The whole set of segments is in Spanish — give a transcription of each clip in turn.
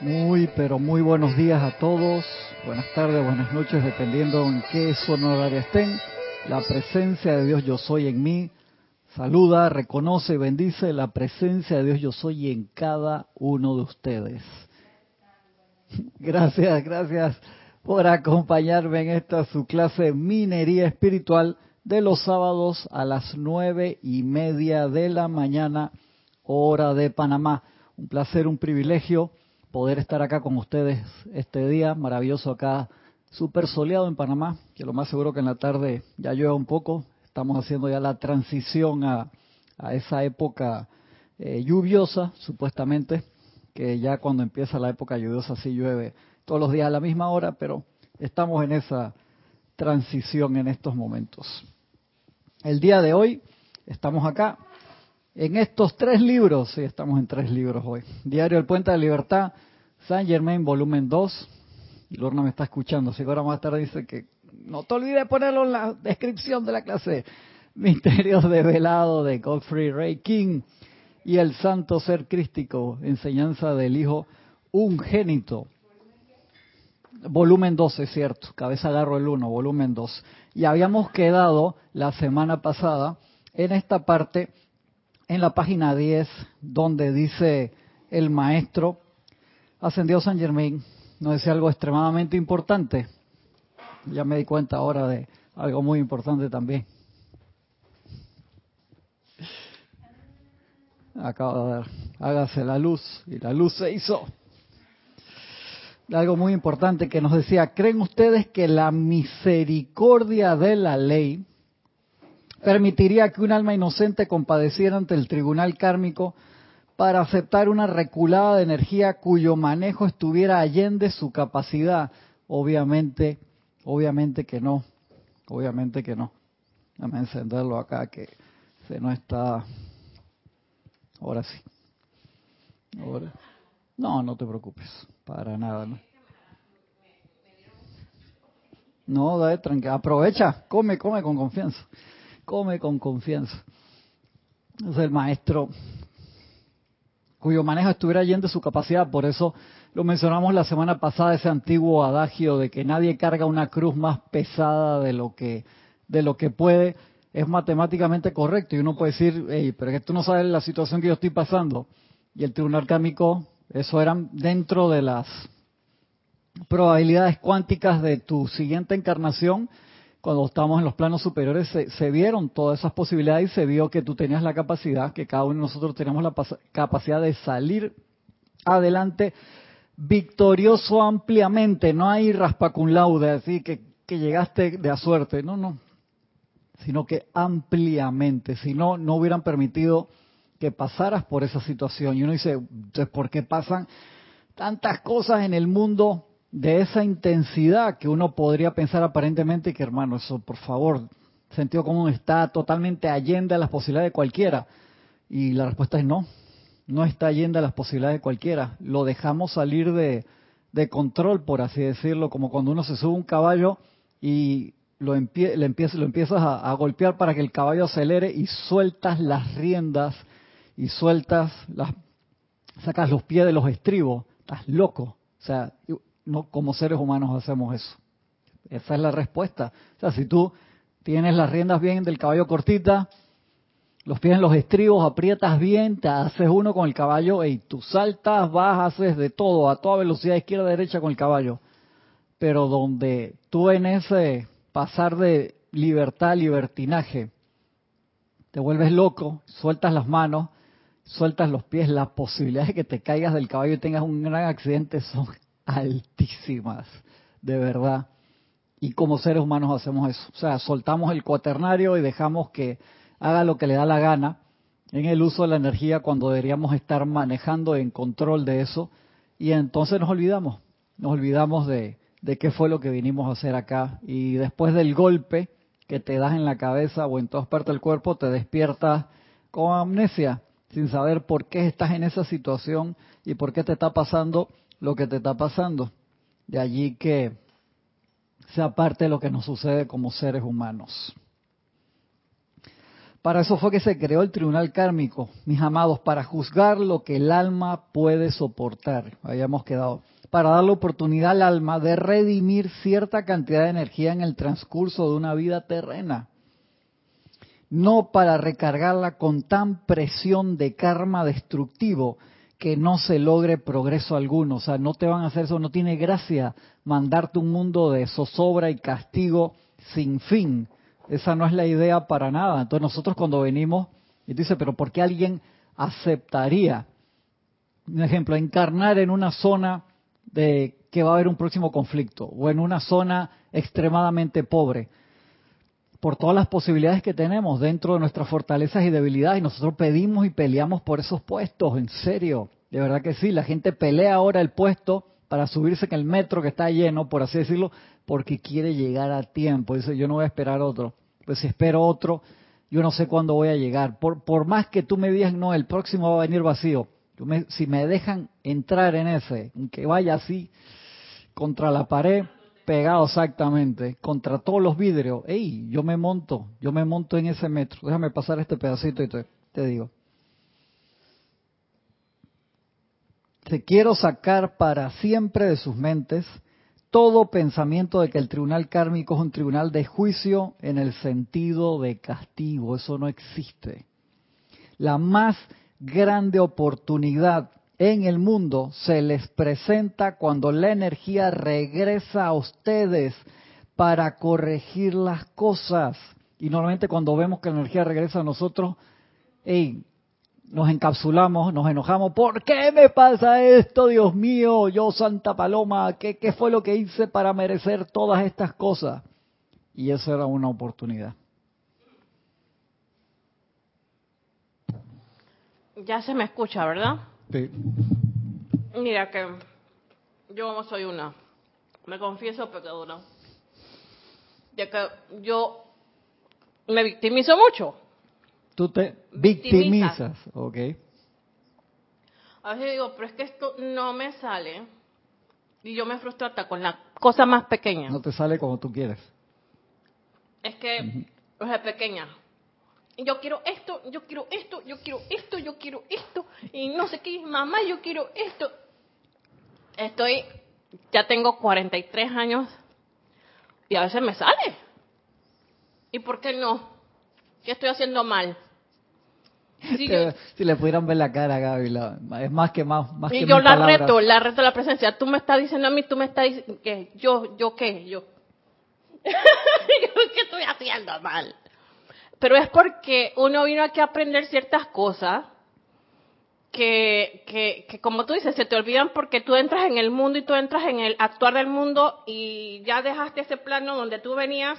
Muy, pero muy buenos días a todos. Buenas tardes, buenas noches, dependiendo en qué zona estén. La presencia de Dios yo soy en mí. Saluda, reconoce y bendice la presencia de Dios yo soy en cada uno de ustedes. Gracias, gracias por acompañarme en esta su clase Minería Espiritual de los sábados a las nueve y media de la mañana, hora de Panamá. Un placer, un privilegio poder estar acá con ustedes este día maravilloso acá, súper soleado en Panamá, que lo más seguro que en la tarde ya llueva un poco. Estamos haciendo ya la transición a, esa época eh, lluviosa, supuestamente, que ya cuando empieza la época lluviosa sí llueve todos los días a la misma hora, pero estamos en esa transición en estos momentos. El día de hoy estamos acá en estos tres libros, sí, estamos en tres libros hoy. Diario El Puente de Libertad, San Germain, volumen 2. Y Lorna me está escuchando, así que ahora más tarde dice que no te olvides ponerlo en la descripción de la clase. Misterios de velado de Godfrey Ray King y el Santo Ser Crístico, enseñanza del Hijo Ungénito. Volumen 2, es cierto, cabeza agarro el 1, volumen 2. Y habíamos quedado la semana pasada en esta parte, en la página 10, donde dice el maestro ascendió San Germain, nos decía algo extremadamente importante. Ya me di cuenta ahora de algo muy importante también. Acaba de ver, hágase la luz y la luz se hizo. Algo muy importante que nos decía, ¿creen ustedes que la misericordia de la ley permitiría que un alma inocente compadeciera ante el tribunal kármico para aceptar una reculada de energía cuyo manejo estuviera allende su capacidad? Obviamente, obviamente que no, obviamente que no. Déjame encenderlo acá que se no está. Ahora sí. Ahora. No, no te preocupes, para nada. No, no dale, tranquila. Aprovecha, come, come con confianza. Come con confianza. Es el maestro cuyo manejo estuviera yendo su capacidad. Por eso lo mencionamos la semana pasada, ese antiguo adagio de que nadie carga una cruz más pesada de lo que, de lo que puede, es matemáticamente correcto. Y uno puede decir, hey, pero es que tú no sabes la situación que yo estoy pasando. Y el tribunal cámico, eso eran dentro de las probabilidades cuánticas de tu siguiente encarnación cuando estamos en los planos superiores, se, vieron todas esas posibilidades y se vio que tú tenías la capacidad, que cada uno de nosotros teníamos la capacidad de salir adelante victorioso ampliamente. No hay raspacun laude, así que, que llegaste de a suerte. No, no. Sino que ampliamente. Si no, no hubieran permitido que pasaras por esa situación. Y uno dice, ¿por qué pasan tantas cosas en el mundo de esa intensidad que uno podría pensar aparentemente que, hermano, eso por favor, sentido común está totalmente allende a las posibilidades de cualquiera. Y la respuesta es no, no está allende a las posibilidades de cualquiera. Lo dejamos salir de, control, por así decirlo, como cuando uno se sube un caballo y lo, le empieza, lo empiezas a, a, golpear para que el caballo acelere y sueltas las riendas y sueltas las, sacas los pies de los estribos. Estás loco. O sea, no como seres humanos hacemos eso. Esa es la respuesta. O sea, si tú tienes las riendas bien del caballo cortita, los pies en los estribos, aprietas bien, te haces uno con el caballo y tú saltas, vas, haces de todo, a toda velocidad izquierda derecha con el caballo. Pero donde tú en ese pasar de libertad libertinaje, te vuelves loco, sueltas las manos, sueltas los pies, las posibilidades de que te caigas del caballo y tengas un gran accidente son altísimas, de verdad. Y como seres humanos hacemos eso. O sea, soltamos el cuaternario y dejamos que haga lo que le da la gana en el uso de la energía cuando deberíamos estar manejando en control de eso. Y entonces nos olvidamos, nos olvidamos de, de qué fue lo que vinimos a hacer acá. Y después del golpe que te das en la cabeza o en todas partes del cuerpo, te despiertas con amnesia, sin saber por qué estás en esa situación y por qué te está pasando lo que te está pasando. De allí que sea parte de lo que nos sucede como seres humanos. Para eso fue que se creó el tribunal kármico, mis amados, para juzgar lo que el alma puede soportar. Habíamos quedado. Para dar la oportunidad al alma de redimir cierta cantidad de energía en el transcurso de una vida terrena. No para recargarla con tan presión de karma destructivo que no se logre progreso alguno. O sea, no te van a hacer eso, no tiene gracia mandarte un mundo de zozobra y castigo sin fin esa no es la idea para nada. Entonces nosotros cuando venimos, y dice, pero ¿por qué alguien aceptaría, un ejemplo, encarnar en una zona de que va a haber un próximo conflicto o en una zona extremadamente pobre? Por todas las posibilidades que tenemos dentro de nuestras fortalezas y debilidades, y nosotros pedimos y peleamos por esos puestos, en serio, de verdad que sí, la gente pelea ahora el puesto para subirse en el metro que está lleno, por así decirlo, porque quiere llegar a tiempo. Dice, yo no voy a esperar otro. Pues si espero otro, yo no sé cuándo voy a llegar. Por, más que tú me digas, no, el próximo va a venir vacío. si me dejan entrar en ese, que vaya así, contra la pared, pegado exactamente, contra todos los vidrios, ey, yo me monto, yo me monto en ese metro. Déjame pasar este pedacito y te, te digo. Te quiero sacar para siempre de sus mentes todo pensamiento de que el tribunal kármico es un tribunal de juicio en el sentido de castigo. Eso no existe. La más grande oportunidad en el mundo se les presenta cuando la energía regresa a ustedes para corregir las cosas. Y normalmente cuando vemos que la energía regresa a nosotros, hey, nos encapsulamos, nos enojamos. ¿Por qué me pasa esto, Dios mío? Yo, Santa Paloma, ¿qué, qué fue lo que hice para merecer todas estas cosas? Y eso era una oportunidad. Ya se me escucha, ¿verdad? Sí. Mira que yo soy una, me confieso pecadora, ya que yo me victimizo mucho Tú te victimizas, ok. A veces digo, pero es que esto no me sale. Y yo me frustro hasta con la cosa más pequeña. No te sale como tú quieres. Es que, o sea, pequeña. Yo quiero esto, yo quiero esto, yo quiero esto, yo quiero esto. Y no sé qué, mamá, yo quiero esto. Estoy, ya tengo 43 años y a veces me sale. ¿Y por qué no? ¿Qué estoy haciendo mal? si le pudieran ver la cara a Gaby, es más que más, más y que yo la reto, la reto la presencia. Tú me estás diciendo a mí, tú me estás diciendo que yo, yo qué, yo. ¿Qué estoy haciendo mal? Pero es porque uno vino aquí a aprender ciertas cosas que, que, que, como tú dices, se te olvidan porque tú entras en el mundo y tú entras en el actuar del mundo y ya dejaste ese plano donde tú venías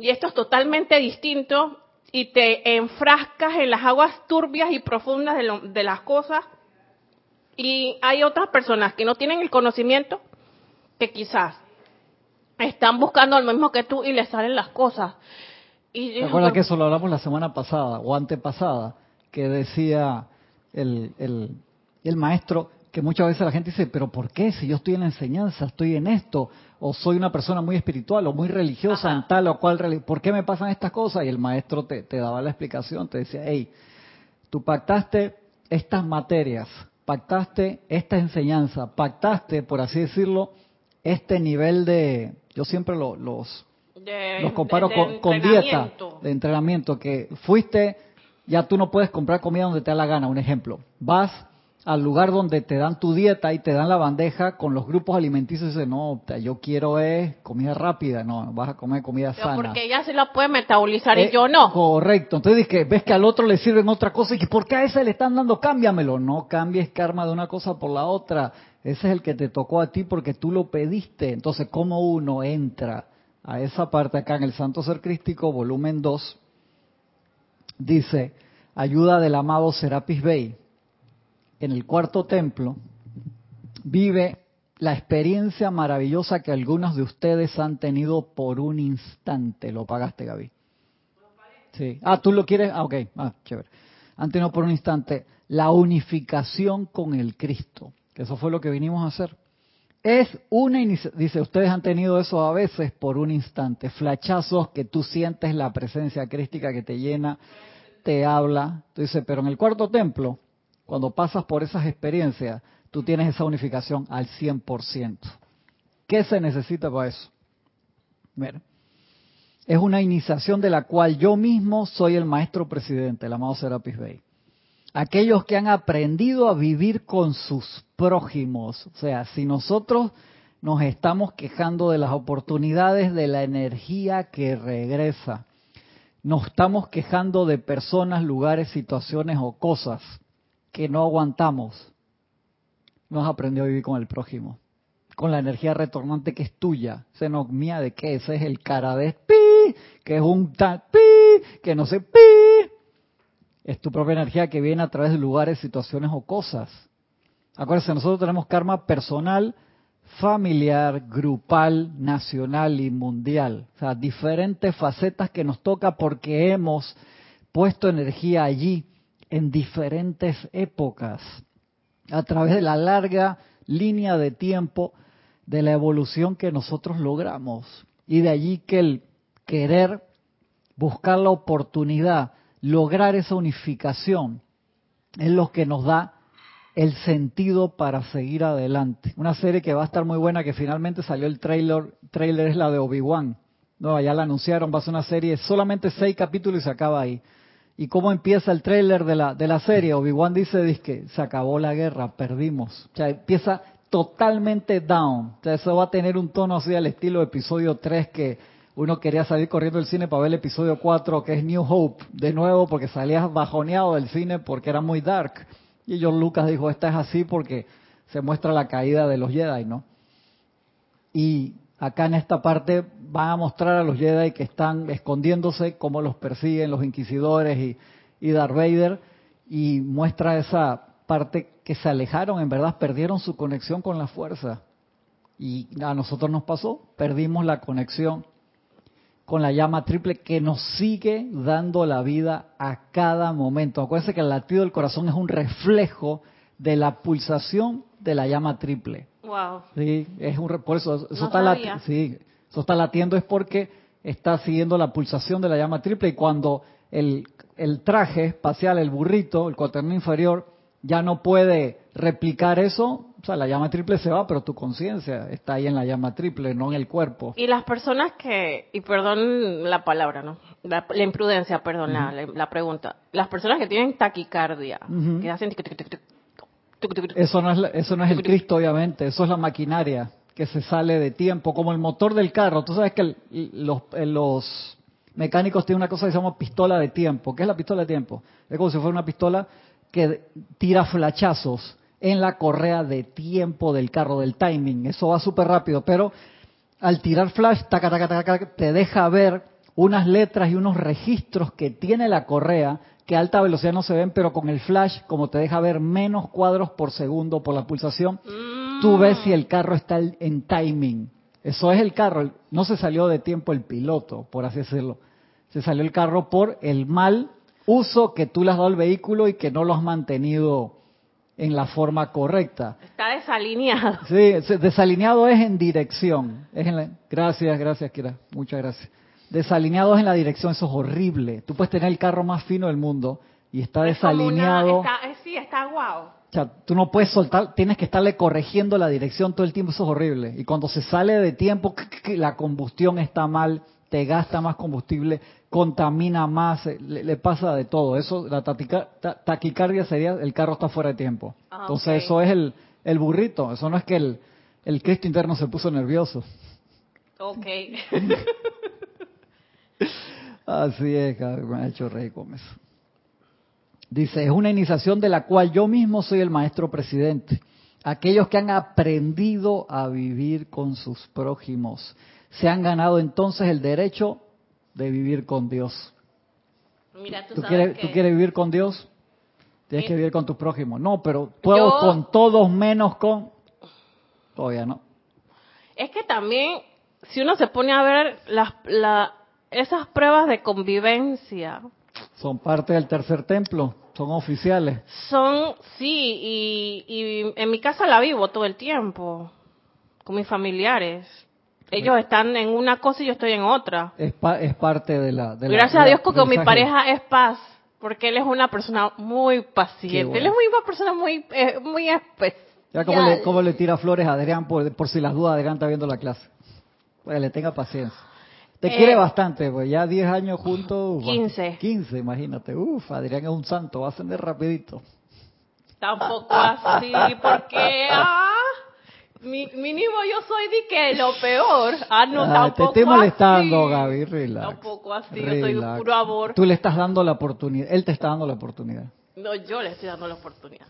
y esto es totalmente distinto y te enfrascas en las aguas turbias y profundas de, las cosas. Y hay otras personas que no tienen el conocimiento que quizás están buscando lo mismo que tú y les salen las cosas. Y ¿Te acuerdas que eso lo hablamos la semana pasada o antepasada? Que decía el, el, el maestro que muchas veces la gente dice, pero ¿por qué? Si yo estoy en la enseñanza, estoy en esto, o soy una persona muy espiritual o muy religiosa en tal o cual religión, ¿por qué me pasan estas cosas? Y el maestro te, te daba la explicación, te decía, hey, tú pactaste estas materias, pactaste esta enseñanza, pactaste, por así decirlo, este nivel de, yo siempre los, los comparo con, con dieta, de entrenamiento, que fuiste, ya tú no puedes comprar comida donde te da la gana, un ejemplo, vas al lugar donde te dan tu dieta y te dan la bandeja con los grupos alimenticios y dices, no, yo quiero es comida rápida, no, vas a comer comida sana. Porque ella se la puede metabolizar y eh, yo no. Correcto, entonces que ves que al otro le sirven otra cosa y que ¿por qué a ese le están dando? Cámbiamelo. No cambies karma de una cosa por la otra. Ese es el que te tocó a ti porque tú lo pediste. Entonces, ¿cómo uno entra a esa parte acá en el Santo Ser Crístico, volumen 2? Dice, ayuda del amado Serapis Bey en el cuarto templo, vive la experiencia maravillosa que algunos de ustedes han tenido por un instante. Lo pagaste, Gaby. Sí. Ah, tú lo quieres. Ah, ok. Ah, chévere. Han por un instante la unificación con el Cristo. Que eso fue lo que vinimos a hacer. Es una dice, ustedes han tenido eso a veces por un instante, flachazos que tú sientes la presencia crística que te llena, te habla. Tú dices, pero en el cuarto templo, cuando pasas por esas experiencias, tú tienes esa unificación al 100%. ¿Qué se necesita para eso? Mira, es una iniciación de la cual yo mismo soy el maestro presidente, el amado Serapis Bey. Aquellos que han aprendido a vivir con sus prójimos. O sea, si nosotros nos estamos quejando de las oportunidades de la energía que regresa, nos estamos quejando de personas, lugares, situaciones o cosas que no aguantamos, no has aprendido a vivir con el prójimo, con la energía retornante que es tuya. Se nos mía de qué, ese es el cara de pi, que es un tal pi, que no sé pi. Es tu propia energía que viene a través de lugares, situaciones o cosas. Acuérdense, nosotros tenemos karma personal, familiar, grupal, nacional y mundial. O sea, diferentes facetas que nos toca porque hemos puesto energía allí en diferentes épocas, a través de la larga línea de tiempo de la evolución que nosotros logramos. Y de allí que el querer buscar la oportunidad, lograr esa unificación, es lo que nos da el sentido para seguir adelante. Una serie que va a estar muy buena, que finalmente salió el trailer, trailer es la de Obi-Wan. No, ya la anunciaron, va a ser una serie, solamente seis capítulos y se acaba ahí. ¿Y cómo empieza el trailer de la, de la serie? Obi-Wan dice, que se acabó la guerra, perdimos. O sea, empieza totalmente down. O sea, eso va a tener un tono así al estilo episodio 3 que uno quería salir corriendo del cine para ver el episodio 4 que es New Hope, de nuevo porque salías bajoneado del cine porque era muy dark. Y John Lucas dijo, esta es así porque se muestra la caída de los Jedi, ¿no? Y acá en esta parte van a mostrar a los Jedi que están escondiéndose, cómo los persiguen los inquisidores y, y Darth Vader, y muestra esa parte que se alejaron, en verdad perdieron su conexión con la fuerza. Y a nosotros nos pasó, perdimos la conexión con la llama triple que nos sigue dando la vida a cada momento. Acuérdense que el latido del corazón es un reflejo de la pulsación de la llama triple. Wow. Sí, es un por eso eso No está lati- sí, eso está latiendo es porque está siguiendo la pulsación de la llama triple y cuando el, el traje espacial, el burrito, el cuaterno inferior ya no puede replicar eso, o sea, la llama triple se va, pero tu conciencia está ahí en la llama triple, no en el cuerpo. Y las personas que, y perdón la palabra, ¿no? La, la imprudencia, perdón, la, la- la pregunta. Las personas que tienen taquicardia, que hacen Eso no es la- eso no es el Cristo, obviamente, eso es la maquinaria que se sale de tiempo, como el motor del carro. Tú sabes que el- los, eh, los mecánicos tienen una cosa que se llama pistola de tiempo. ¿Qué es la pistola de tiempo? Es como si fuera una pistola que tira flachazos en la correa de tiempo del carro, del timing. Eso va súper rápido, pero al tirar flash, taca, taca, taca, te deja ver unas letras y unos registros que tiene la correa que a alta velocidad no se ven, pero con el flash, como te deja ver menos cuadros por segundo por la pulsación, tú ves si el carro está en timing. Eso es el carro, no se salió de tiempo el piloto, por así decirlo. Se salió el carro por el mal uso que tú le has dado al vehículo y que no lo has mantenido en la forma correcta. Está desalineado. Sí, desalineado es en dirección. Es en la- gracias, gracias, Kira. Muchas gracias. Desalineado es en la dirección, eso es horrible. Tú puedes tener el carro más fino del mundo y está Es como una- desalineado. está- sí, está guau. O sea, tú no puedes soltar, tienes que estarle corrigiendo la dirección todo el tiempo, eso es horrible. Y cuando se sale de tiempo, la combustión está mal, te gasta más combustible, contamina más, le, le pasa de todo. Eso, la tatica- ta- taquicardia sería el carro está fuera de tiempo. Ah, Entonces eso es el, el burrito, eso no es que el, el Cristo interno se puso nervioso. Ok. Así es, me ha hecho con eso. Dice, es una iniciación de la cual yo mismo soy el maestro presidente. Aquellos que han aprendido a vivir con sus prójimos se han ganado entonces el derecho de vivir con Dios. Mira, tú, ¿Tú sabes quieres, que ¿Tú quieres vivir con Dios? Tienes que vivir con tus prójimos. No, pero puedo Yo- con todos menos con... Todavía no. es que también, si uno se pone a ver las, la, esas pruebas de convivencia, Son parte del tercer templo, son oficiales. son, sí, y, y en mi casa la vivo todo el tiempo. con mis familiares. Ellos están en una cosa y yo estoy en otra. Es, pa- es parte de la... de Gracias a Dios que con mi pareja es paz, porque él es una persona muy paciente. bueno. Él es muy una persona muy, eh, muy especial. Ya como le, cómo le tira flores a Adrián por, por si las dudas Adrián está viendo la clase. Para que le tenga paciencia. Te Eh, quiere bastante, pues ya 10 años juntos. 15. 15, imagínate. Uf, Adrián es un santo, va a ascender rapidito. Tampoco así, porque ah, mi, mínimo yo soy de que lo peor. Ah, no, Ah, te tampoco estoy molestando, así. Gaby, relax. Tampoco así, yo soy Relax. puro amor. Tú le estás dando la oportunidad, él te está dando la oportunidad. No, yo le estoy dando la oportunidad.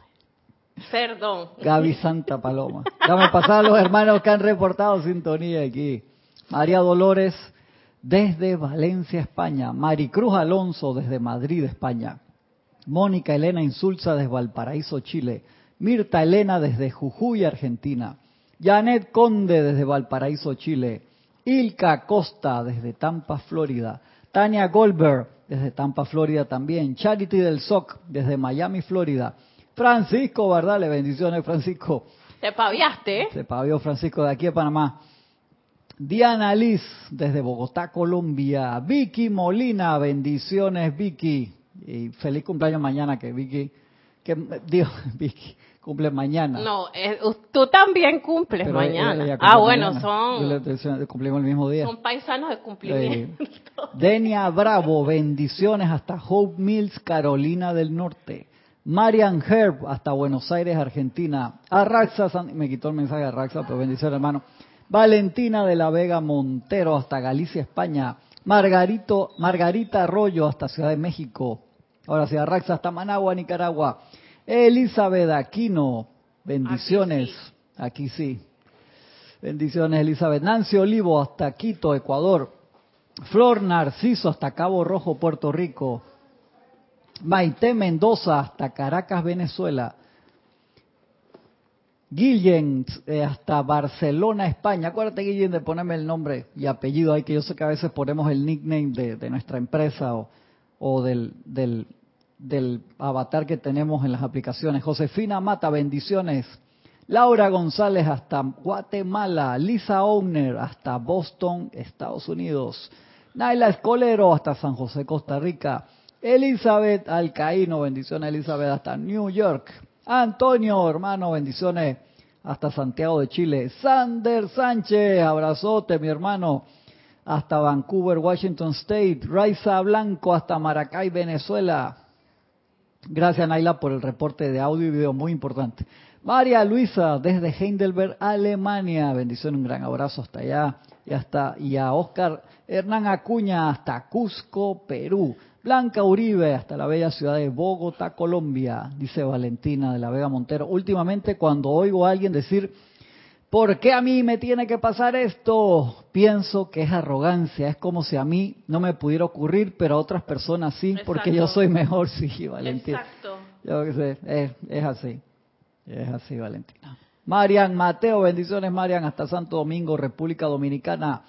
Perdón. Gaby Santa Paloma. Dame pasar a los hermanos que han reportado sintonía aquí. María Dolores desde Valencia, España. Maricruz Alonso desde Madrid, España. Mónica Elena Insulza desde Valparaíso, Chile. Mirta Elena desde Jujuy, Argentina. Janet Conde desde Valparaíso, Chile. Ilka Costa desde Tampa, Florida. Tania Goldberg desde Tampa, Florida también. Charity del SOC desde Miami, Florida. Francisco Bardale, bendiciones Francisco. Te paviaste, ¿eh? Se pavió Francisco de aquí a Panamá. Diana Liz desde Bogotá, Colombia. Vicky Molina, bendiciones Vicky. Y feliz cumpleaños mañana que Vicky, que digo, Vicky, cumple mañana. No, eh, tú también cumples Pero ella- mañana. ella cumple ah, bueno, mañana. Yo le son, cumplimos el mismo día. son paisanos de cumplimiento. Denia Bravo, bendiciones hasta Hope Mills, Carolina del Norte. Marian Herb, hasta Buenos Aires, Argentina. Arraxa, San- me quitó el mensaje de Arraxa, pero bendiciones hermano. Valentina de la Vega Montero, hasta Galicia, España. Margarito, Margarita Arroyo, hasta Ciudad de México. Ahora sí, Arraxa, hasta Managua, Nicaragua. Elizabeth Aquino, bendiciones. Aquí sí. Bendiciones, Elizabeth. Nancy Olivo, hasta Quito, Ecuador. Flor Narciso hasta Cabo Rojo, Puerto Rico. Maite Mendoza hasta Caracas, Venezuela. Guillén eh, hasta Barcelona, España. Acuérdate, Guillén, de ponerme el nombre y apellido ahí, que yo sé que a veces ponemos el nickname de, de nuestra empresa o, o del, del, del avatar que tenemos en las aplicaciones. Josefina Mata, bendiciones. Laura González hasta Guatemala. Lisa Owner hasta Boston, Estados Unidos. Naila Escolero hasta San José, Costa Rica. Elizabeth Alcaíno, bendiciones Elizabeth hasta New York. Antonio, hermano, bendiciones hasta Santiago de Chile. Sander Sánchez, abrazote, mi hermano, hasta Vancouver, Washington State. Raiza Blanco hasta Maracay, Venezuela. Gracias, Naila, por el reporte de audio y video muy importante. María Luisa, desde Heidelberg, Alemania. Bendición, un gran abrazo hasta allá. Y, hasta, y a Oscar Hernán Acuña, hasta Cusco, Perú. Blanca Uribe, hasta la bella ciudad de Bogotá, Colombia. Dice Valentina de la Vega Montero. Últimamente, cuando oigo a alguien decir, ¿por qué a mí me tiene que pasar esto? Pienso que es arrogancia. Es como si a mí no me pudiera ocurrir, pero a otras personas sí, porque yo soy mejor. Sí, Valentina. Exacto. Yo qué sé, es, es así. Es así, Valentina. Marian Mateo, bendiciones, Marian, hasta Santo Domingo, República Dominicana.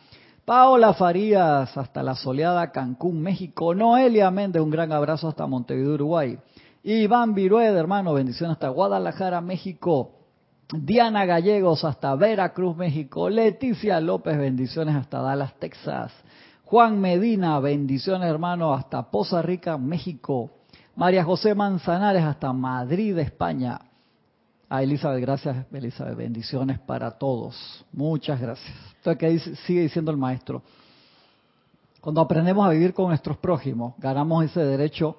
Paola Farías, hasta la soleada Cancún, México. Noelia Méndez, un gran abrazo hasta Montevideo, Uruguay. Iván Virueda, hermano, bendiciones hasta Guadalajara, México. Diana Gallegos, hasta Veracruz, México. Leticia López, bendiciones hasta Dallas, Texas. Juan Medina, bendiciones, hermano, hasta Poza Rica, México. María José Manzanares, hasta Madrid, España. A Elizabeth, gracias, Elizabeth. Bendiciones para todos. Muchas gracias. Entonces, ¿qué sigue diciendo el maestro? Cuando aprendemos a vivir con nuestros prójimos, ganamos ese derecho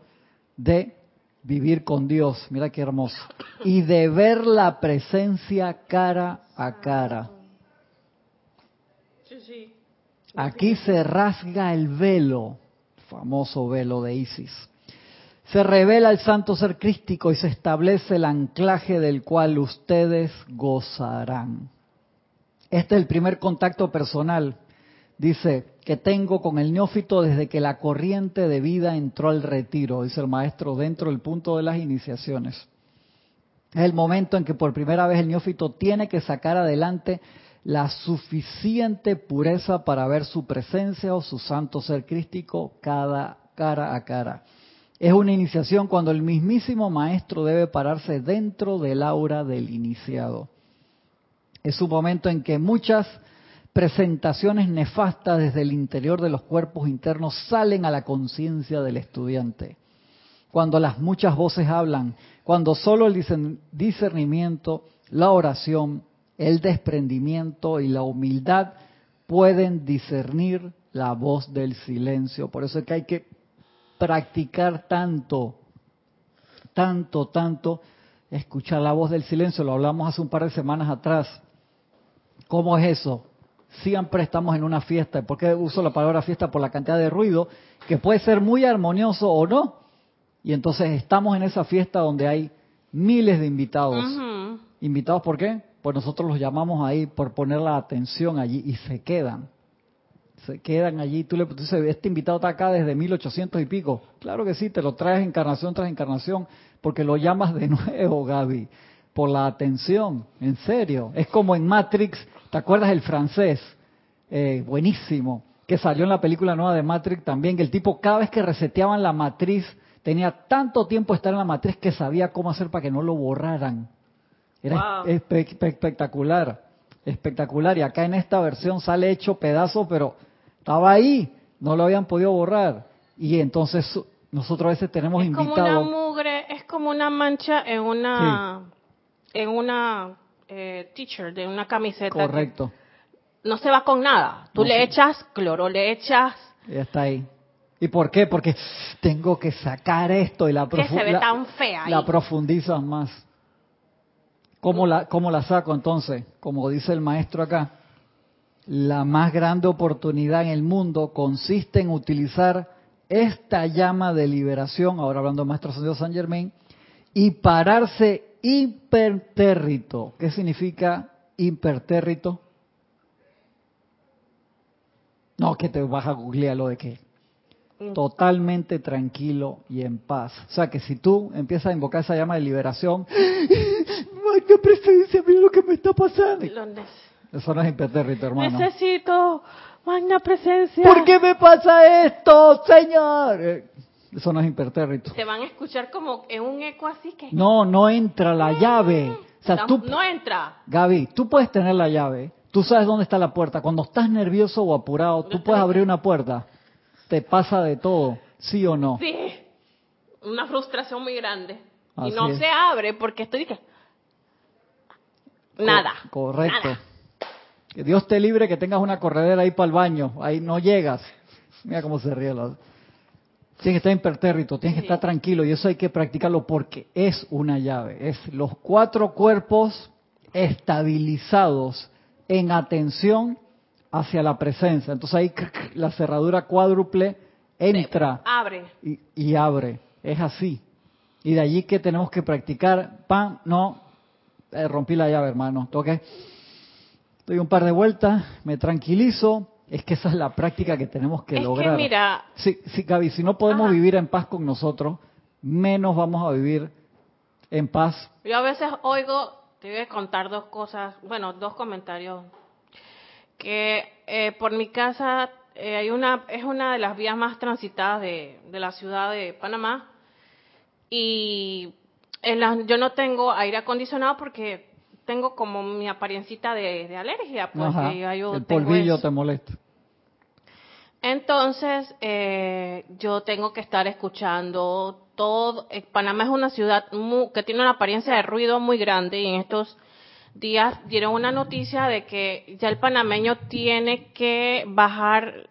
de vivir con Dios. Mira qué hermoso. Y de ver la presencia cara a cara. Aquí se rasga el velo, famoso velo de Isis. Se revela el santo ser crístico y se establece el anclaje del cual ustedes gozarán. Este es el primer contacto personal, dice, que tengo con el neófito desde que la corriente de vida entró al retiro, dice el maestro, dentro del punto de las iniciaciones. Es el momento en que por primera vez el neófito tiene que sacar adelante la suficiente pureza para ver su presencia o su santo ser crístico cada cara a cara. Es una iniciación cuando el mismísimo maestro debe pararse dentro del aura del iniciado. Es un momento en que muchas presentaciones nefastas desde el interior de los cuerpos internos salen a la conciencia del estudiante. Cuando las muchas voces hablan, cuando solo el discernimiento, la oración, el desprendimiento y la humildad pueden discernir la voz del silencio. Por eso es que hay que practicar tanto, tanto, tanto, escuchar la voz del silencio. Lo hablamos hace un par de semanas atrás. ¿Cómo es eso? Siempre estamos en una fiesta. ¿Por qué uso la palabra fiesta? Por la cantidad de ruido, que puede ser muy armonioso o no. Y entonces estamos en esa fiesta donde hay miles de invitados. ¿Invitados por qué? Pues nosotros los llamamos ahí por poner la atención allí y se quedan. Se quedan allí. Tú le dices, este invitado está acá desde 1800 y pico. Claro que sí, te lo traes encarnación tras encarnación porque lo llamas de nuevo, Gaby, por la atención. En serio. Es como en Matrix, ¿te acuerdas el francés? Eh, buenísimo. Que salió en la película nueva de Matrix también, que el tipo cada vez que reseteaban la matriz tenía tanto tiempo estar en la matriz que sabía cómo hacer para que no lo borraran. Era espectacular, espectacular. Y acá en esta versión sale hecho pedazo, pero estaba ahí, no lo habían podido borrar. Y entonces nosotros a veces tenemos invitados. Es como una mugre, es como una mancha en una, en una eh, t-shirt, de una camiseta. Correcto. No se va con nada. Tú le echas cloro, le echas. Ya está ahí. ¿Y por qué? Porque tengo que sacar esto y la, que se ve tan fea la profundizas más. ¿Cómo la, ¿Cómo la saco entonces? Como dice el maestro acá, la más grande oportunidad en el mundo consiste en utilizar esta llama de liberación, ahora hablando de Maestro San Germain, y pararse impertérrito. ¿Qué significa impertérrito? No, que te vas a googlear lo de qué totalmente tranquilo y en paz. O sea que si tú empiezas a invocar esa llama de liberación, qué presencia, mira lo que me está pasando. Eso no es impertérrito, hermano. Necesito magna presencia. ¿Por qué me pasa esto, Señor? Eso no es impertérrito. Te van a escuchar como en un eco así que... No, no entra la llave. O sea, no, tú... no entra. Gaby, tú puedes tener la llave. Tú sabes dónde está la puerta. Cuando estás nervioso o apurado, tú puedes abrir una puerta te pasa de todo, ¿sí o no? Sí, una frustración muy grande. y no se abre porque estoy que nada. correcto. Que Dios te libre que tengas una corredera ahí para el baño, ahí no llegas. Mira cómo se ríe. La... Tienes que estar impertérrito, tienes que estar tranquilo y eso hay que practicarlo porque es una llave. Es los cuatro cuerpos estabilizados en atención hacia la presencia. Entonces ahí la cerradura cuádruple entra abre. Y, abre. Es así. Y de allí que tenemos que practicar, pan, no, eh, rompí la llave, hermano. Toque. Doy un par de vueltas, me tranquilizo. Es que esa es la práctica que tenemos que lograr. Que mira, sí, sí, Gaby, si no podemos vivir en paz con nosotros, menos vamos a vivir en paz. Yo a veces oigo, te voy a contar dos cosas, bueno, dos comentarios que eh, por mi casa eh, hay una es una de las vías más transitadas de, la ciudad de Panamá y en yo no tengo aire acondicionado porque tengo como mi apariencita de, alergia, pues el polvillo te molesta. Entonces, eh, yo tengo que estar escuchando todo. Panamá es una ciudad que tiene una apariencia de ruido muy grande y en estos días dieron una noticia de que ya el panameño tiene que bajar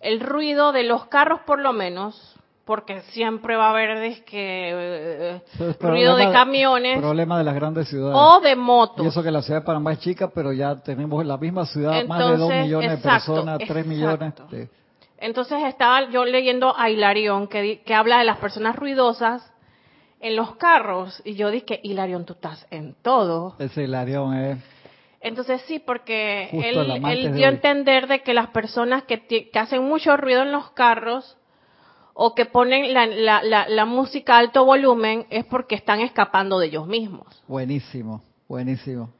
el ruido de los carros por lo menos porque siempre va a haber que eh, ruido de camiones problema de las grandes ciudades o de motos y eso que la ciudad de Panamá es chica pero ya tenemos en la misma ciudad más de dos millones de personas tres millones entonces estaba yo leyendo a Hilarión que, que habla de las personas ruidosas en los carros. Y yo dije, Hilarión, tú estás en todo. Ese Hilarión es... Entonces sí, porque él, dio a entender de que las personas que, hacen mucho ruido en los carros o que ponen la, música a alto volumen es porque están escapando de ellos mismos. Buenísimo, buenísimo.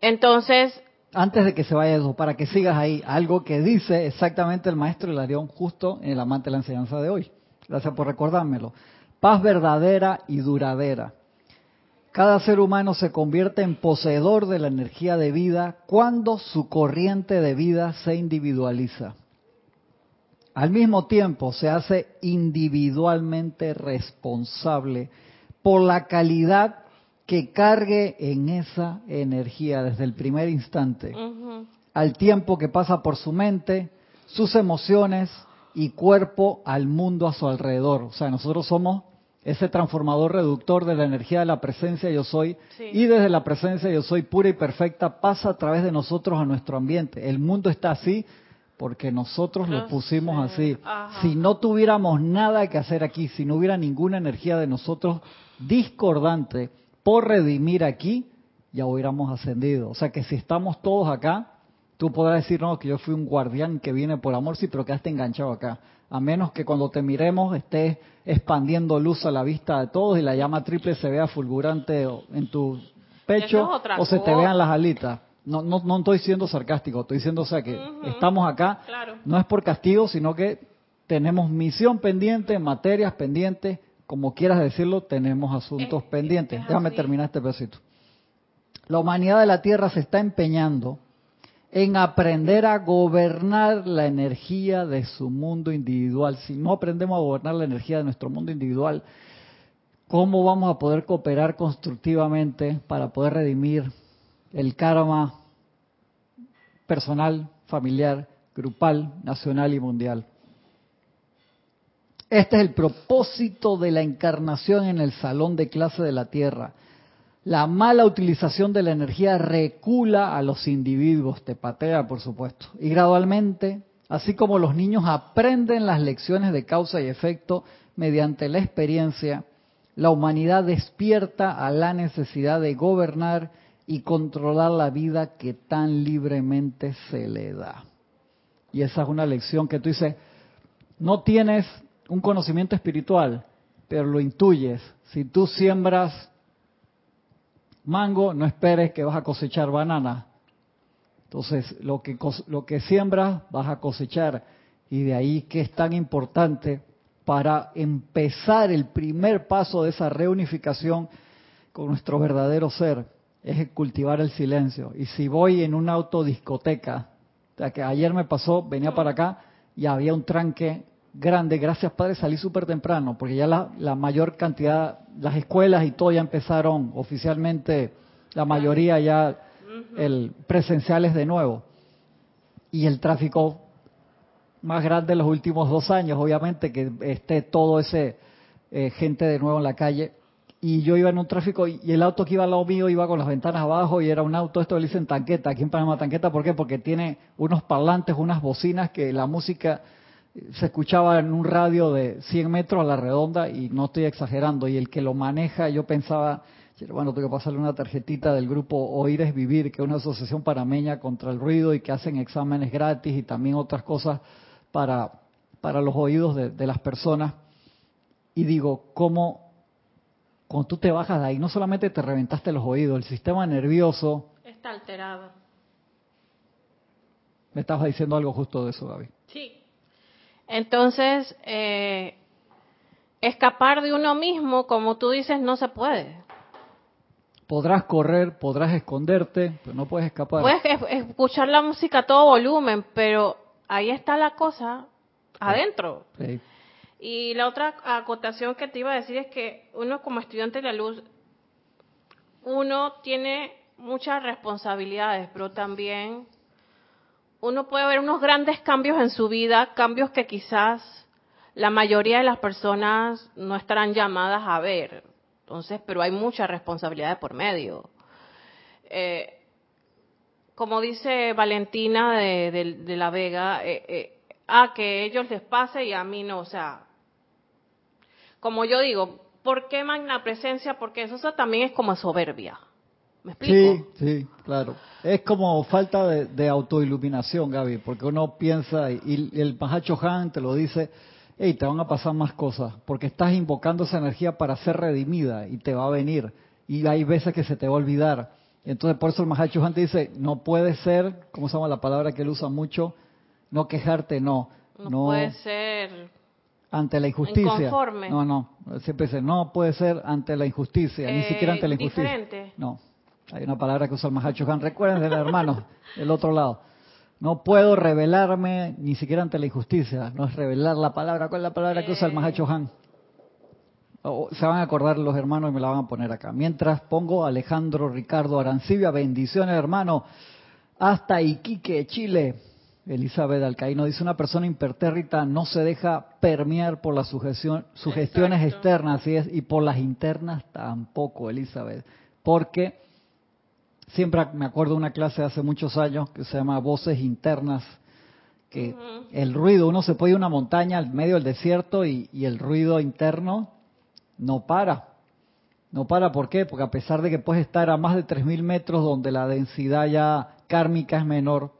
Entonces... Antes de que se vaya eso, para que sigas ahí, algo que dice exactamente el maestro Hilarión justo en el amante de la enseñanza de hoy. Gracias por recordármelo paz verdadera y duradera. Cada ser humano se convierte en poseedor de la energía de vida cuando su corriente de vida se individualiza. Al mismo tiempo se hace individualmente responsable por la calidad que cargue en esa energía desde el primer instante, al tiempo que pasa por su mente, sus emociones y cuerpo al mundo a su alrededor. O sea, nosotros somos ese transformador reductor de la energía de la presencia yo soy y desde la presencia yo soy pura y perfecta pasa a través de nosotros a nuestro ambiente. El mundo está así porque nosotros lo pusimos así. Si no tuviéramos nada que hacer aquí, si no hubiera ninguna energía de nosotros discordante por redimir aquí, ya hubiéramos ascendido. O sea que si estamos todos acá, tú podrás decir, no, que yo fui un guardián que viene por amor, sí, pero quedaste enganchado acá a menos que cuando te miremos estés expandiendo luz a la vista de todos y la llama triple se vea fulgurante en tu pecho o se te vean las alitas. No, no, no estoy siendo sarcástico, estoy diciendo, o sea, que estamos acá, no es por castigo, sino que tenemos misión pendiente, materias pendientes, como quieras decirlo, tenemos asuntos pendientes. Déjame terminar este pedacito. La humanidad de la Tierra se está empeñando en aprender a gobernar la energía de su mundo individual. Si no aprendemos a gobernar la energía de nuestro mundo individual, ¿cómo vamos a poder cooperar constructivamente para poder redimir el karma personal, familiar, grupal, nacional y mundial? Este es el propósito de la encarnación en el salón de clase de la Tierra la mala utilización de la energía recula a los individuos, te patea por supuesto. Y gradualmente, así como los niños aprenden las lecciones de causa y efecto mediante la experiencia, la humanidad despierta a la necesidad de gobernar y controlar la vida que tan libremente se le da. Y esa es una lección que tú dices, no tienes un conocimiento espiritual, pero lo intuyes. Si tú siembras mango, no esperes que vas a cosechar banana. Entonces, lo que, lo que siembras vas a cosechar. Y de ahí que es tan importante para empezar el primer paso de esa reunificación con nuestro verdadero ser, es cultivar el silencio. Y si voy en una autodiscoteca, o sea que ayer me pasó, venía para acá y había un tranque grande, gracias Padre, salí súper temprano, porque ya la, la, mayor cantidad, las escuelas y todo ya empezaron oficialmente, la mayoría ya el presenciales de nuevo. Y el tráfico más grande en los últimos dos años, obviamente, que esté todo ese eh, gente de nuevo en la calle. Y yo iba en un tráfico y el auto que iba al lado mío iba con las ventanas abajo y era un auto, esto le dicen tanqueta, aquí en Panamá tanqueta, ¿por qué? Porque tiene unos parlantes, unas bocinas que la música se escuchaba en un radio de 100 metros a la redonda y no estoy exagerando. Y el que lo maneja, yo pensaba, bueno, tengo que pasarle una tarjetita del grupo Oír es Vivir, que es una asociación panameña contra el ruido y que hacen exámenes gratis y también otras cosas para, para los oídos de las personas. Y digo, ¿cómo cuando tú te bajas de ahí, no solamente te reventaste los oídos, el sistema nervioso... Está alterado. Me estabas diciendo algo justo de eso, Gaby. Sí, entonces, eh, escapar de uno mismo, como tú dices, no se puede. Podrás correr, podrás esconderte, pero no puedes escapar. Puedes escuchar la música a todo volumen, pero ahí está la cosa adentro. Y la otra acotación que te iba a decir es que uno como estudiante de la luz, uno tiene muchas responsabilidades, pero también uno puede ver unos grandes cambios en su vida, cambios que quizás la mayoría de las personas no estarán llamadas a ver. Entonces, pero hay mucha responsabilidad por medio. Eh, como dice Valentina de, la Vega, eh, eh, a que ellos les pase y a mí no, o sea, como yo digo, ¿por qué magna presencia? Porque eso también es como soberbia. Sí, sí, claro. Es como falta de, autoiluminación, Gaby, porque uno piensa, y el Mahacho Han te lo dice, hey, te van a pasar más cosas, porque estás invocando esa energía para ser redimida y te va a venir. Y hay veces que se te va a olvidar. Entonces, por eso el Mahacho Han te dice, no puede ser, ¿cómo se llama la palabra que él usa mucho? No quejarte, no. No, puede ser. Ante la injusticia. Inconforme. No, no, siempre dice, no puede ser ante la injusticia, ni Eh, siquiera ante la injusticia. diferente. No, hay una palabra que usa el Mahacho Han, recuerden del hermano, del otro lado. No puedo revelarme ni siquiera ante la injusticia, no es revelar la palabra, ¿cuál es la palabra que usa el Eh. Mahacho Han? O- se van a acordar los hermanos y me la van a poner acá. Mientras pongo Alejandro Ricardo Arancibia, bendiciones hermano, hasta Iquique, Chile. Elizabeth Alcaíno dice, una persona impertérrita no se deja permear por las sugestión- sugestiones Exacto. externas y, es- y por las internas tampoco, Elizabeth. Porque siempre me acuerdo de una clase de hace muchos años que se llama Voces Internas, que el ruido, uno se puede ir a una montaña al medio del desierto y, y el ruido interno no para. No para, ¿por qué? Porque a pesar de que puedes estar a más de 3.000 metros donde la densidad ya kármica es menor,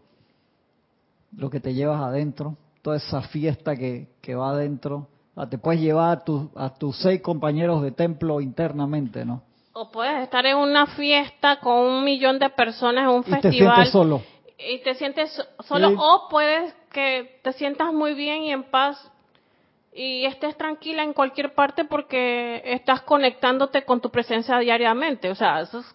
lo que te llevas adentro, toda esa fiesta que, que va adentro, te puedes llevar a, tus a tus seis compañeros de templo internamente, ¿no? O puedes estar en una fiesta con un millón de personas en un Y te festival sientes solo. y te sientes so- solo Sí. o puedes que te sientas muy bien y en paz y estés tranquila en cualquier parte porque estás conectándote con tu presencia diariamente. O sea, eso, es-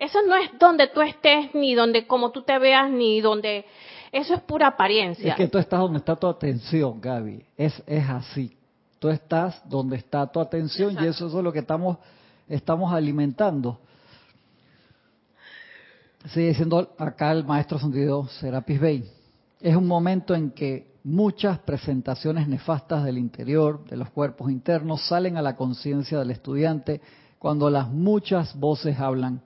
eso no es donde tú estés, ni donde como tú te veas, ni donde... Eso es pura apariencia. Es que tú estás donde está tu atención, Gaby. Es, es así. Tú estás donde está tu atención y eso es lo que estamos, estamos alimentando. Sigue diciendo acá el maestro sentido Serapis Bey. Es un momento en que muchas presentaciones nefastas del interior, de los cuerpos internos, salen a la conciencia del estudiante cuando las muchas voces hablan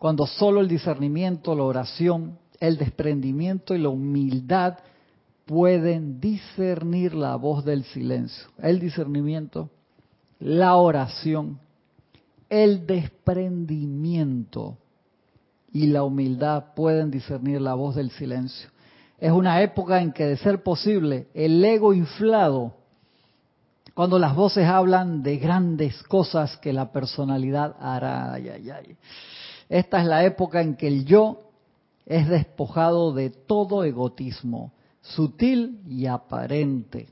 cuando solo el discernimiento, la oración, el desprendimiento y la humildad pueden discernir la voz del silencio. El discernimiento, la oración, el desprendimiento y la humildad pueden discernir la voz del silencio. Es una época en que, de ser posible, el ego inflado, cuando las voces hablan de grandes cosas que la personalidad hará, ay, ay, ay. Esta es la época en que el yo es despojado de todo egotismo, sutil y aparente.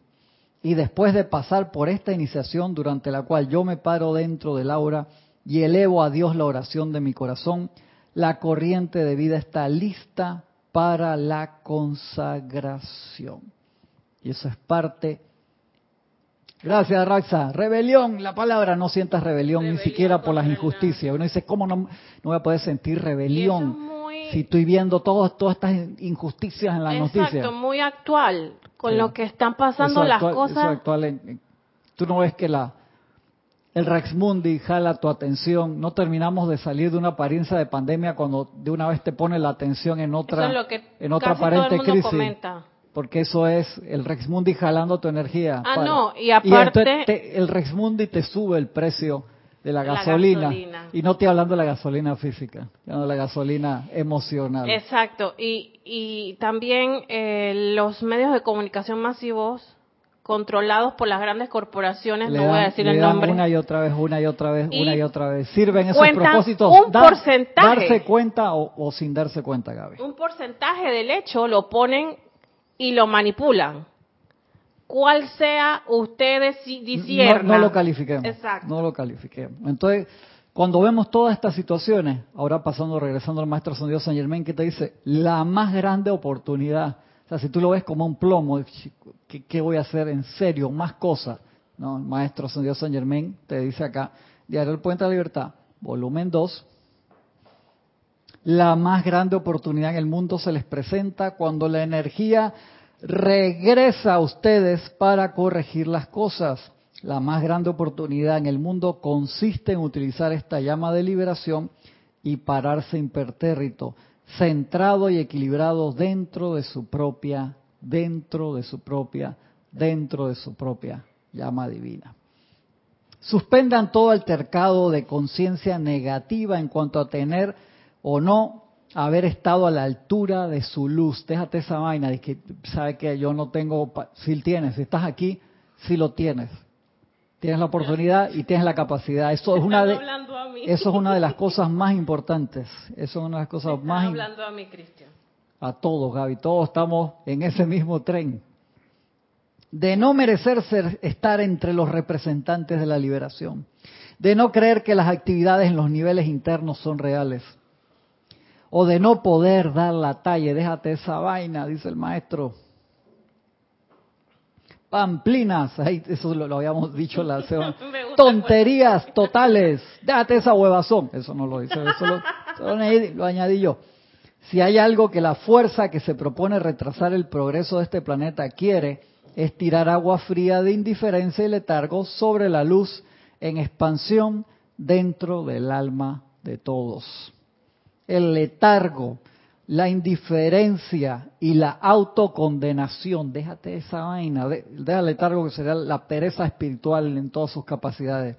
Y después de pasar por esta iniciación durante la cual yo me paro dentro del aura y elevo a Dios la oración de mi corazón, la corriente de vida está lista para la consagración. Y eso es parte Gracias, Raxa. Rebelión, la palabra, no sientas rebelión, ni Rebelión siquiera por las injusticias. Uno dice, ¿cómo no, no voy a poder sentir rebelión si estoy viendo todo- todas estas injusticias en las Exacto, noticias? muy actual con Sí. lo que están pasando Eso las actual- cosas. eso actual tú no ves que la el Rex Mundi jala tu atención. No terminamos de salir de una apariencia de pandemia cuando de una vez te pone la atención en otra, Eso es lo que en otra casi todo el aparente mundo crisis. comenta. Porque eso es el Rex Mundi jalando tu energía. Ah, no, y aparte- entonces te- el Rex Mundi te sube el precio de la La gasolina. Y no estoy hablando de la gasolina física, hablando de la gasolina emocional. Exacto, y, y también eh, los medios de comunicación masivos controlados por las grandes corporaciones, Le no voy a decir le el dan nombre, una y otra vez, una y otra vez, Y una y otra vez. Sirven esos propósitos. un porcentaje. Darse cuenta o, o sin darse cuenta, Gaby. un porcentaje del hecho lo ponen y lo manipulan. Cual sea ustedes si No, disiernan. no lo califiquemos. Exacto. No lo califiquemos. Entonces, cuando vemos todas estas situaciones, ahora pasando, regresando al maestro San Dios San Germán, que te dice, la más grande oportunidad. O sea, si tú lo ves como un plomo, ¿qué, qué voy a hacer en serio? Más cosas. No, el maestro San Dios San Germán te dice acá, Diario El Puente de la Libertad, volumen 2, la más grande oportunidad en el mundo se les presenta cuando la energía regresa a ustedes para corregir las cosas. La más grande oportunidad en el mundo consiste en utilizar esta llama de liberación y pararse impertérrito, centrado y equilibrado dentro de su propia, dentro de su propia, dentro de su propia llama divina. Suspendan todo altercado de conciencia negativa en cuanto a tener o no haber estado a la altura de su luz. Déjate esa vaina de que sabe que yo no tengo, si tienes, si estás aquí, si lo tienes. Tienes la oportunidad y tienes la capacidad. Eso es una de, hablando a mí. eso es una de las cosas más importantes. Eso es una de las cosas más hablando a mí, Cristian. a todos, Gaby. Todos estamos en ese mismo tren. de no merecer ser, estar entre los representantes de la liberación, de no creer que las actividades en los niveles internos son reales, o de no poder dar la talla, déjate esa vaina, dice el maestro. Pamplinas, ahí, eso lo, habíamos dicho la semana. Tonterías totales, déjate esa huevazón. Eso no lo dice, eso lo añadí yo. Si hay algo que la fuerza que se propone retrasar el progreso de este planeta quiere, es tirar agua fría de indiferencia y letargo sobre la luz en expansión dentro del alma de todos. El letargo, la indiferencia y la autocondenación, déjate esa vaina, déjale letargo que sería la pereza espiritual en todas sus capacidades.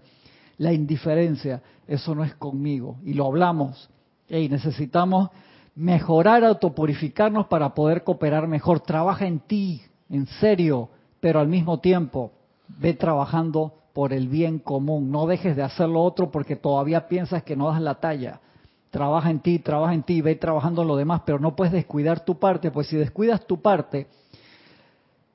La indiferencia, eso no es conmigo. Y lo hablamos. Y necesitamos mejorar, autopurificarnos para poder cooperar mejor. Trabaja en ti, en serio, pero al mismo tiempo ve trabajando por el bien común. No dejes de hacer lo otro porque todavía piensas que no das la talla. Trabaja en ti, trabaja en ti, ve trabajando en lo demás, pero no puedes descuidar tu parte, pues si descuidas tu parte,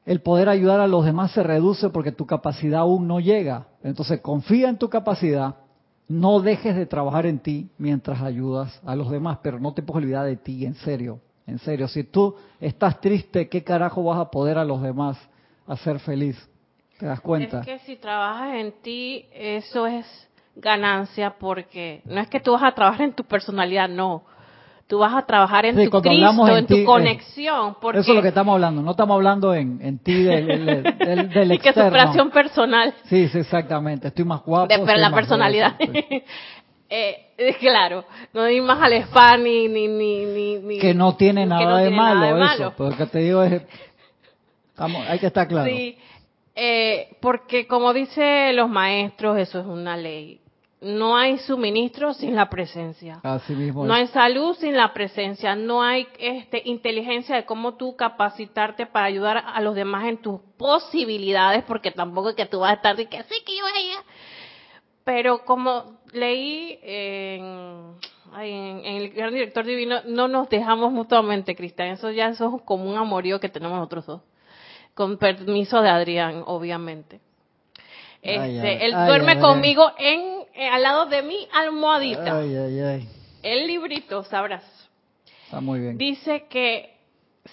el poder ayudar a los demás se reduce porque tu capacidad aún no llega. Entonces confía en tu capacidad, no dejes de trabajar en ti mientras ayudas a los demás, pero no te puedes olvidar de ti, en serio, en serio. Si tú estás triste, ¿qué carajo vas a poder a los demás hacer feliz? ¿Te das cuenta? Es que si trabajas en ti, eso es ganancia porque no es que tú vas a trabajar en tu personalidad, no tú vas a trabajar en tu Cristo, en, tu conexión. Porque... Eso es lo que estamos hablando, no estamos hablando en, en ti del, del, del, y que superación personal. Sí, sí, exactamente, estoy más guapo. De, la personalidad. eh, claro, no ir más al spa ni, ni, ni, ni, Que no tiene nada, de, malo eso, porque te digo es... hay que estar claro. Sí, eh, porque como dicen los maestros, eso es una ley no hay suministro sin la presencia. Así mismo. No hay salud sin la presencia. No hay este, inteligencia de cómo tú capacitarte para ayudar a los demás en tus posibilidades, porque tampoco es que tú vas a estar de que sí que yo ella. Pero como leí en, en, el gran director divino, no nos dejamos mutuamente, Cristian. Eso ya eso es como un amorío que tenemos nosotros dos. Con permiso de Adrián, obviamente. Este, él duerme conmigo en eh, al lado de mi almohadita. El librito, sabrás. Está muy bien. Dice que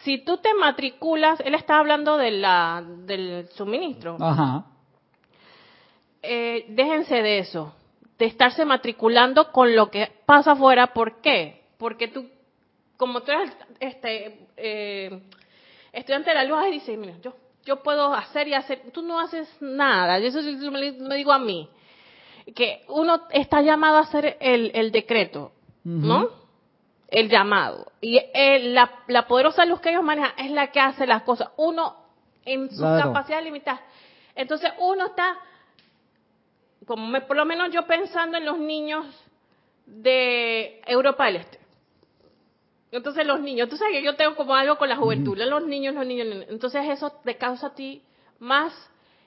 si tú te matriculas, él está hablando de la, del suministro. Ajá. Eh, déjense de eso, de estarse matriculando con lo que pasa afuera. ¿Por qué? Porque tú, como tú eres este, eh, estudiante de la luz, y dices, mira, yo, yo puedo hacer y hacer, tú no haces nada. Eso me digo a mí que uno está llamado a hacer el, el decreto, ¿no? El llamado. Y la, la, poderosa luz que ellos manejan es la que hace las cosas. Uno, en su capacidad limitada. Entonces, uno está, como me, por lo menos yo pensando en los niños de Europa del Este. Entonces, los niños, tú sabes que yo tengo como algo con la juventud, los niños, los niños. Entonces, eso te causa a ti más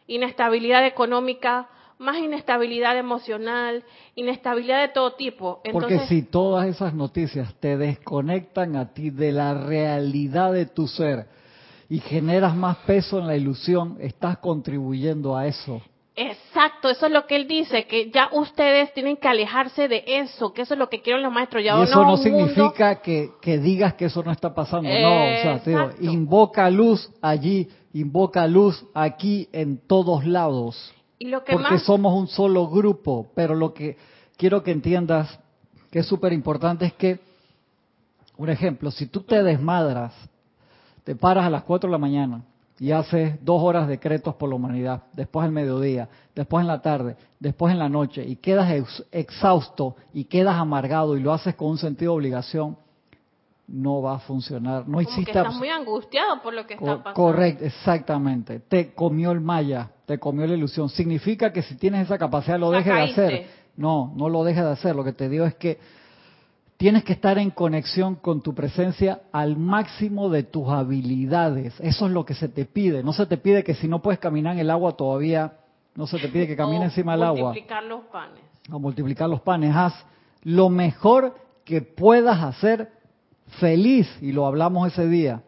inestabilidad económica, más inestabilidad emocional, inestabilidad de todo tipo. Porque si todas esas noticias te desconectan a ti de la realidad de tu ser y generas más peso en la ilusión, estás contribuyendo a eso. Exacto, eso es lo que él dice, que ya ustedes tienen que alejarse de eso, que eso es lo que quieren los maestros. Ya y eso no, significa que, digas que eso no está pasando, no, o sea, te digo, invoca luz allí, invoca luz aquí en todos lados porque somos un solo grupo, pero lo que quiero que entiendas que es súper importante es que, un ejemplo, si tú te desmadras, te paras a las 4 de la mañana y haces dos horas de decretos por la humanidad, después al mediodía, después en la tarde, después en la noche, y quedas exhausto y quedas amargado y lo haces con un sentido de obligación, no va a funcionar. No existe. estás muy angustiado por lo que está pasando. Correcto, exactamente. Te comió el maya, te comió la ilusión. Significa que si tienes esa capacidad lo dejes de hacer. No, no lo dejes de hacer. Lo que te digo es que tienes que estar en conexión con tu presencia al máximo de tus habilidades. Eso es lo que se te pide. No se te pide que si no puedes caminar en el agua todavía, no se te pide que camines encima del agua. Multiplicar los panes. O multiplicar los panes. Haz lo mejor que puedas hacer feliz, y lo hablamos ese día,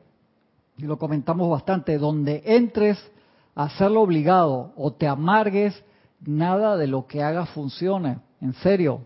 y lo comentamos bastante, donde entres hacerlo obligado o te amargues, nada de lo que hagas funcione. En serio,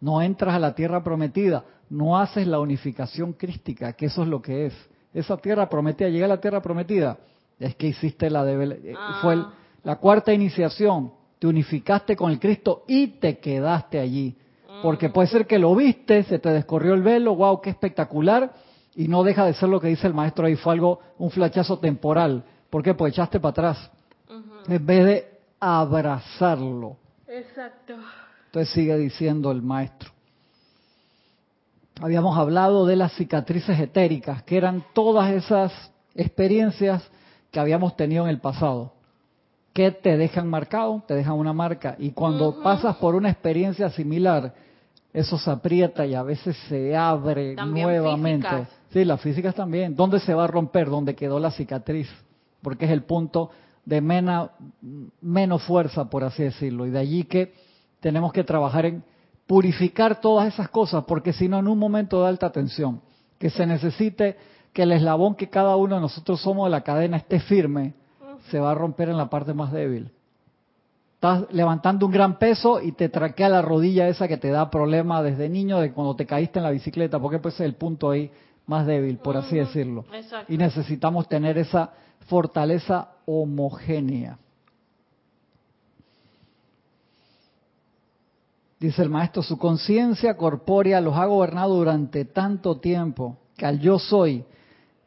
no entras a la tierra prometida, no haces la unificación crística, que eso es lo que es. Esa tierra prometida, llega a la tierra prometida, es que hiciste la de, ah. fue la cuarta iniciación, te unificaste con el Cristo y te quedaste allí. Porque puede ser que lo viste, se te descorrió el velo, wow, qué espectacular, y no deja de ser lo que dice el maestro ahí, fue algo, un flachazo temporal. ¿Por qué? Pues echaste para atrás. En vez de abrazarlo. Exacto. Entonces sigue diciendo el maestro. Habíamos hablado de las cicatrices etéricas, que eran todas esas experiencias que habíamos tenido en el pasado, que te dejan marcado, te dejan una marca. Y cuando pasas por una experiencia similar, eso se aprieta y a veces se abre nuevamente. Sí, las físicas también. ¿Dónde se va a romper? Donde quedó la cicatriz. Porque es el punto de menos fuerza, por así decirlo. Y de allí que tenemos que trabajar en purificar todas esas cosas, porque si no, en un momento de alta tensión, que se necesite que el eslabón que cada uno de nosotros somos de la cadena esté firme, se va a romper en la parte más débil. Estás levantando un gran peso y te traquea la rodilla esa que te da problema desde niño, de cuando te caíste en la bicicleta, porque pues es el punto ahí más débil, por así decirlo. Y necesitamos tener esa fortaleza homogénea. Dice el maestro, su conciencia corpórea los ha gobernado durante tanto tiempo que al yo soy,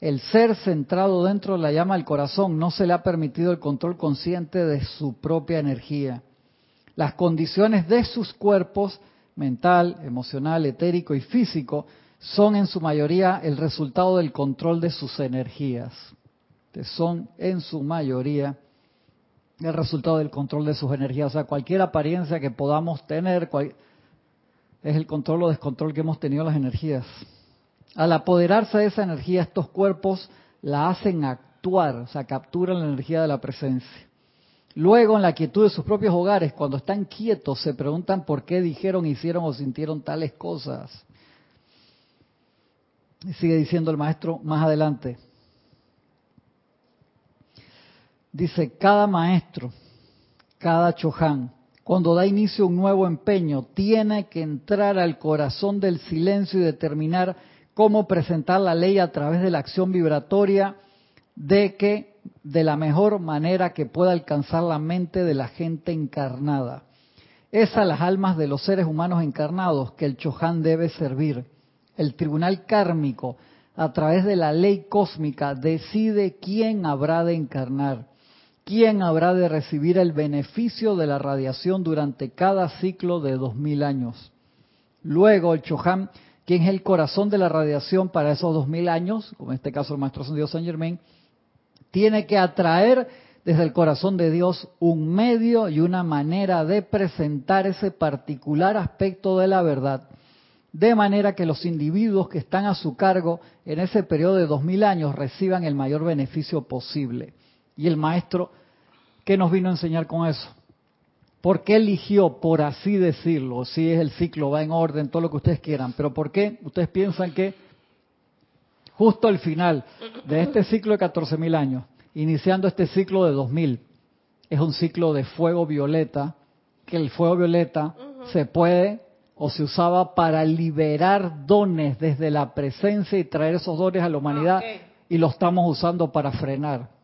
el ser centrado dentro de la llama del corazón, no se le ha permitido el control consciente de su propia energía. Las condiciones de sus cuerpos, mental, emocional, etérico y físico, son en su mayoría el resultado del control de sus energías. Son en su mayoría el resultado del control de sus energías. O sea, cualquier apariencia que podamos tener es el control o descontrol que hemos tenido las energías. Al apoderarse de esa energía, estos cuerpos la hacen actuar, o sea, capturan la energía de la presencia. Luego, en la quietud de sus propios hogares, cuando están quietos, se preguntan por qué dijeron, hicieron o sintieron tales cosas. Y sigue diciendo el maestro más adelante. Dice, cada maestro, cada choján, cuando da inicio a un nuevo empeño, tiene que entrar al corazón del silencio y determinar cómo presentar la ley a través de la acción vibratoria de que de la mejor manera que pueda alcanzar la mente de la gente encarnada. Es a las almas de los seres humanos encarnados que el choján debe servir. El tribunal kármico, a través de la ley cósmica, decide quién habrá de encarnar ¿quién habrá de recibir el beneficio de la radiación durante cada ciclo de dos mil años? Luego el Chohan, quien es el corazón de la radiación para esos dos mil años, como en este caso el Maestro Dios San Germain, tiene que atraer desde el corazón de Dios un medio y una manera de presentar ese particular aspecto de la verdad, de manera que los individuos que están a su cargo en ese periodo de dos mil años reciban el mayor beneficio posible. Y el maestro ¿Qué nos vino a enseñar con eso? ¿Por qué eligió, por así decirlo, si es el ciclo, va en orden, todo lo que ustedes quieran, pero por qué ustedes piensan que justo al final de este ciclo de 14.000 años, iniciando este ciclo de 2.000, es un ciclo de fuego violeta, que el fuego violeta se puede o se usaba para liberar dones desde la presencia y traer esos dones a la humanidad ah, y lo estamos usando para frenar.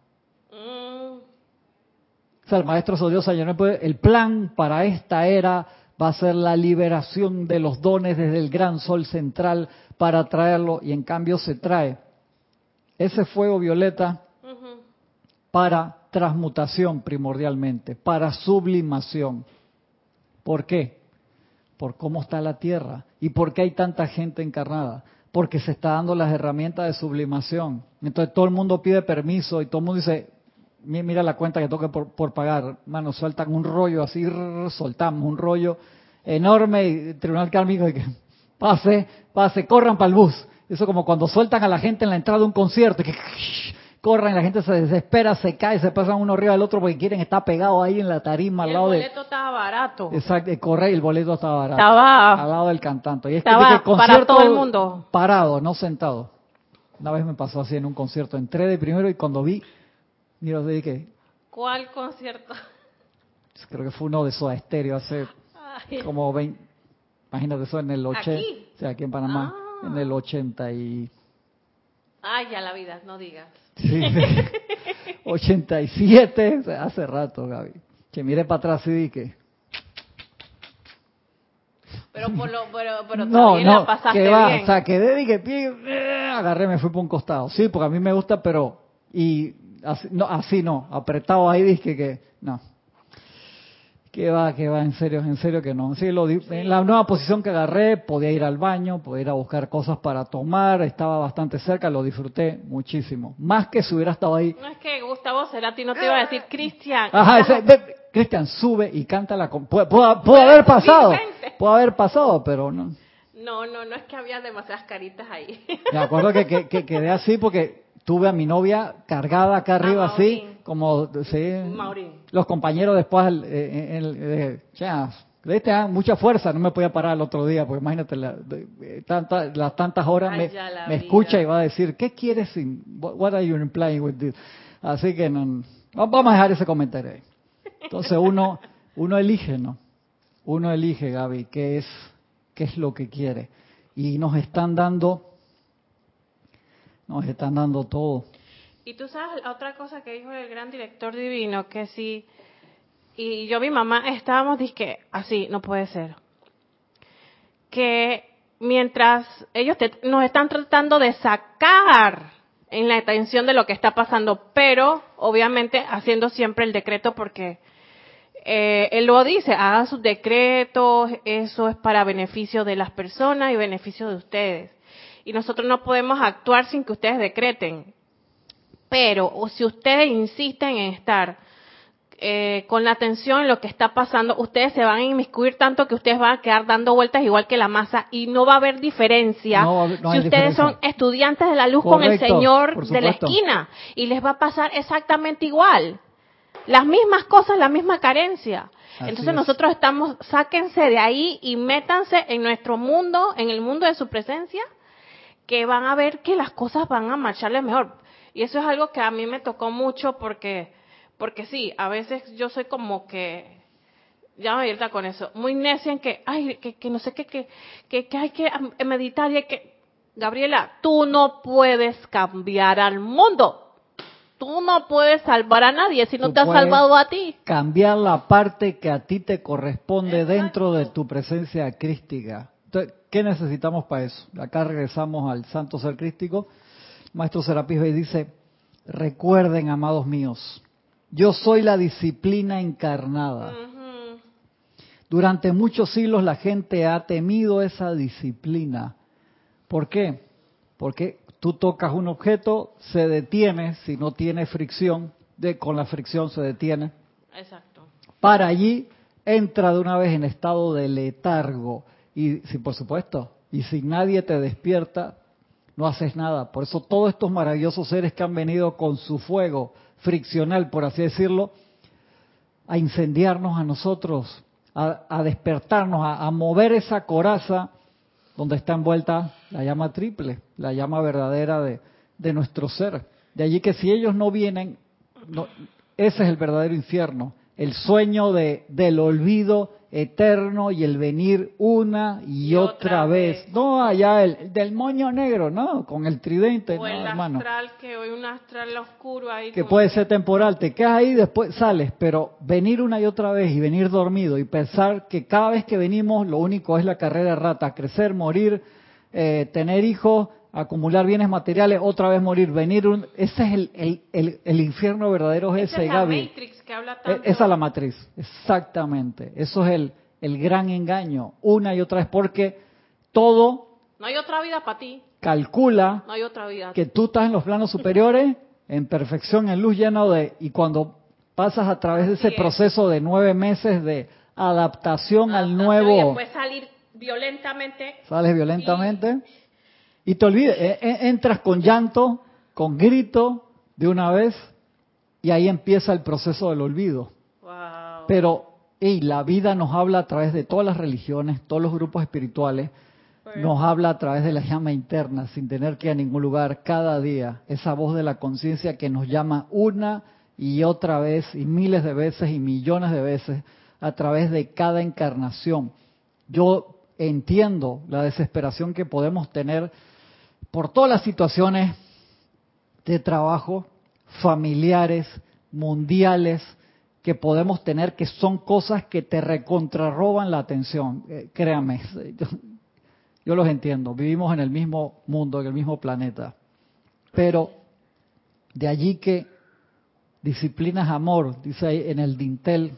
O sea, el maestro Dios el plan para esta era va a ser la liberación de los dones desde el gran sol central para traerlo y en cambio se trae ese fuego violeta para transmutación primordialmente, para sublimación. ¿Por qué? Por cómo está la tierra y por qué hay tanta gente encarnada. Porque se está dando las herramientas de sublimación. Entonces todo el mundo pide permiso y todo el mundo dice, mira la cuenta que toque por, pagar, mano, sueltan un rollo así, soltamos un rollo enorme y Tribunal Kármico y que pase, pase, corran para el bus. Eso como cuando sueltan a la gente en la entrada de un concierto, que corran, la gente se desespera, se cae, se pasan uno arriba del otro porque quieren estar pegados ahí en la tarima al lado de... El boleto estaba barato. Exacto, corre el boleto estaba barato. Estaba... Al lado del cantante. Y es estaba que, para todo el mundo. Parado, no sentado. Una vez me pasó así en un concierto. Entré de primero y cuando vi Mira, de que ¿Cuál concierto? Creo que fue uno de Soda Stereo hace Ay, como 20, imagínate eso en el 80, ¿Aquí? o sea, aquí en Panamá, Ah. en el 80 y ay, ya la vida, no digas. sí, 87, o sea, hace rato, Gaby. Que mire para atrás y di que Pero por lo, pero, pero no, no, la pasaste que va, bien. o sea, quedé que pie, eh, agarré, me fui por un costado. Sí, porque a mí me gusta, pero y así no, así no, apretado ahí dije que no. Que va, que va, en serio, en serio que no. Sí, lo di- en la nueva posición que agarré, podía ir al baño, podía ir a buscar cosas para tomar, estaba bastante cerca, lo disfruté muchísimo. Más que si hubiera estado ahí. No es que Gustavo Cerati no te iba a decir, Cristian. Ajá, ese, Cristian, sube y canta la... Puede, puede- puede haber pasado, puede haber pasado, pero no. No, no, no es que había demasiadas caritas ahí. Me acuerdo que, que, que quedé así porque tuve a mi novia cargada acá arriba así, como sí, Maurín. los compañeros después, eh, en- en- eh, ya, de este, ah, mucha fuerza, no me podía parar el otro día, porque imagínate, la- de- tanta- las tantas horas Ay, me, escucha y va a decir, ¿qué quieres? sin- what, what are you implying with this? Así que no, va- vamos a dejar ese comentario ahí. Entonces uno, uno elige, ¿no? Uno elige, Gaby, qué es, qué es lo que quiere. Y nos están dando, nos están dando todo. Y tú sabes otra cosa que dijo el gran director divino, que si, y yo mi mamá estábamos, dije, así, no puede ser. Que mientras ellos te- nos están tratando de sacar en la atención de lo que está pasando, pero obviamente haciendo siempre el decreto porque eh, él lo dice, hagan sus decretos, eso es para beneficio de las personas y beneficio de ustedes. Y nosotros no podemos actuar sin que ustedes decreten. Pero o si ustedes insisten en estar eh, con la atención en lo que está pasando, ustedes se van a inmiscuir tanto que ustedes van a quedar dando vueltas igual que la masa y no va a haber diferencia No no si ustedes diferencia. son estudiantes de la luz con el Señor de la esquina y les va a pasar exactamente igual. Las mismas cosas, la misma carencia. Así Entonces es. nosotros estamos, sáquense de ahí y métanse en nuestro mundo, en el mundo de su presencia, que van a ver que las cosas van a marcharles mejor. Y eso es algo que a mí me tocó mucho porque, porque sí, a veces yo soy como que, ya me abierta con eso, muy necia en que, ay, que, que no sé qué, que, que, que hay que meditar y hay que, Gabriela, tú no puedes cambiar al mundo. Tú no puedes salvar a nadie si no Tú te has salvado a ti. Cambiar la parte que a ti te corresponde Exacto. dentro de tu presencia crística. Entonces, ¿qué necesitamos para eso? Acá regresamos al santo ser crístico. Maestro Serapis Bey dice, recuerden, amados míos, yo soy la disciplina encarnada. Durante muchos siglos la gente ha temido esa disciplina. ¿Por qué? Porque tú tocas un objeto, se detiene, si no tiene fricción, de, con la fricción se detiene. Exacto. Para allí entra de una vez en estado de letargo. Y si por supuesto, y si nadie te despierta, no haces nada. Por eso todos estos maravillosos seres que han venido con su fuego friccional, por así decirlo, a incendiarnos a nosotros, a, a despertarnos, a, a mover esa coraza donde está envuelta la llama triple, la llama verdadera de, de nuestro ser. De allí que si ellos no vienen, no- ese es el verdadero infierno, el sueño de, del olvido eterno y el venir una y, Y otra, otra vez. vez. No allá el del moño negro, no, con el tridente, O no, el hermano astral, que hoy un astral oscuro ahí. que puede ser temporal, te quedas ahí, después sales, pero venir una y otra vez y venir dormido y pensar que cada vez que venimos lo único es la carrera rata, crecer, morir, eh, tener hijos, acumular bienes materiales, otra vez morir, venir un... Ese es el, el, el, el infierno verdadero, es Esa ese, es la Gaby. Matrix que habla E- tanto. Esa es la matriz, exactamente. Eso es el, el gran engaño, una y otra vez, porque todo No hay otra vida para ti. calcula No hay otra vida. que tú estás en los planos superiores, en perfección, en luz lleno de... Y cuando pasas a través de Así ese es. proceso de nueve meses de adaptación al Adaptación Y nuevo, después salir violentamente. sales violentamente y te olvides, e- e- entras con llanto, con grito de una vez y ahí empieza el proceso del olvido. Wow. Pero y la vida nos habla a través de todas las religiones, todos los grupos espirituales, nos habla a través de la llama interna, sin tener que ir a ningún lugar, cada día, esa voz de la conciencia que nos llama una y otra vez y miles de veces y millones de veces a través de cada encarnación. Yo entiendo la desesperación que podemos tener por todas las situaciones de trabajo, familiares, mundiales, que podemos tener, que son cosas que te recontrarroban la atención. Eh, créanme, yo, los entiendo. Vivimos en el mismo mundo, en el mismo planeta. Pero de allí que disciplina es amor, dice ahí en el dintel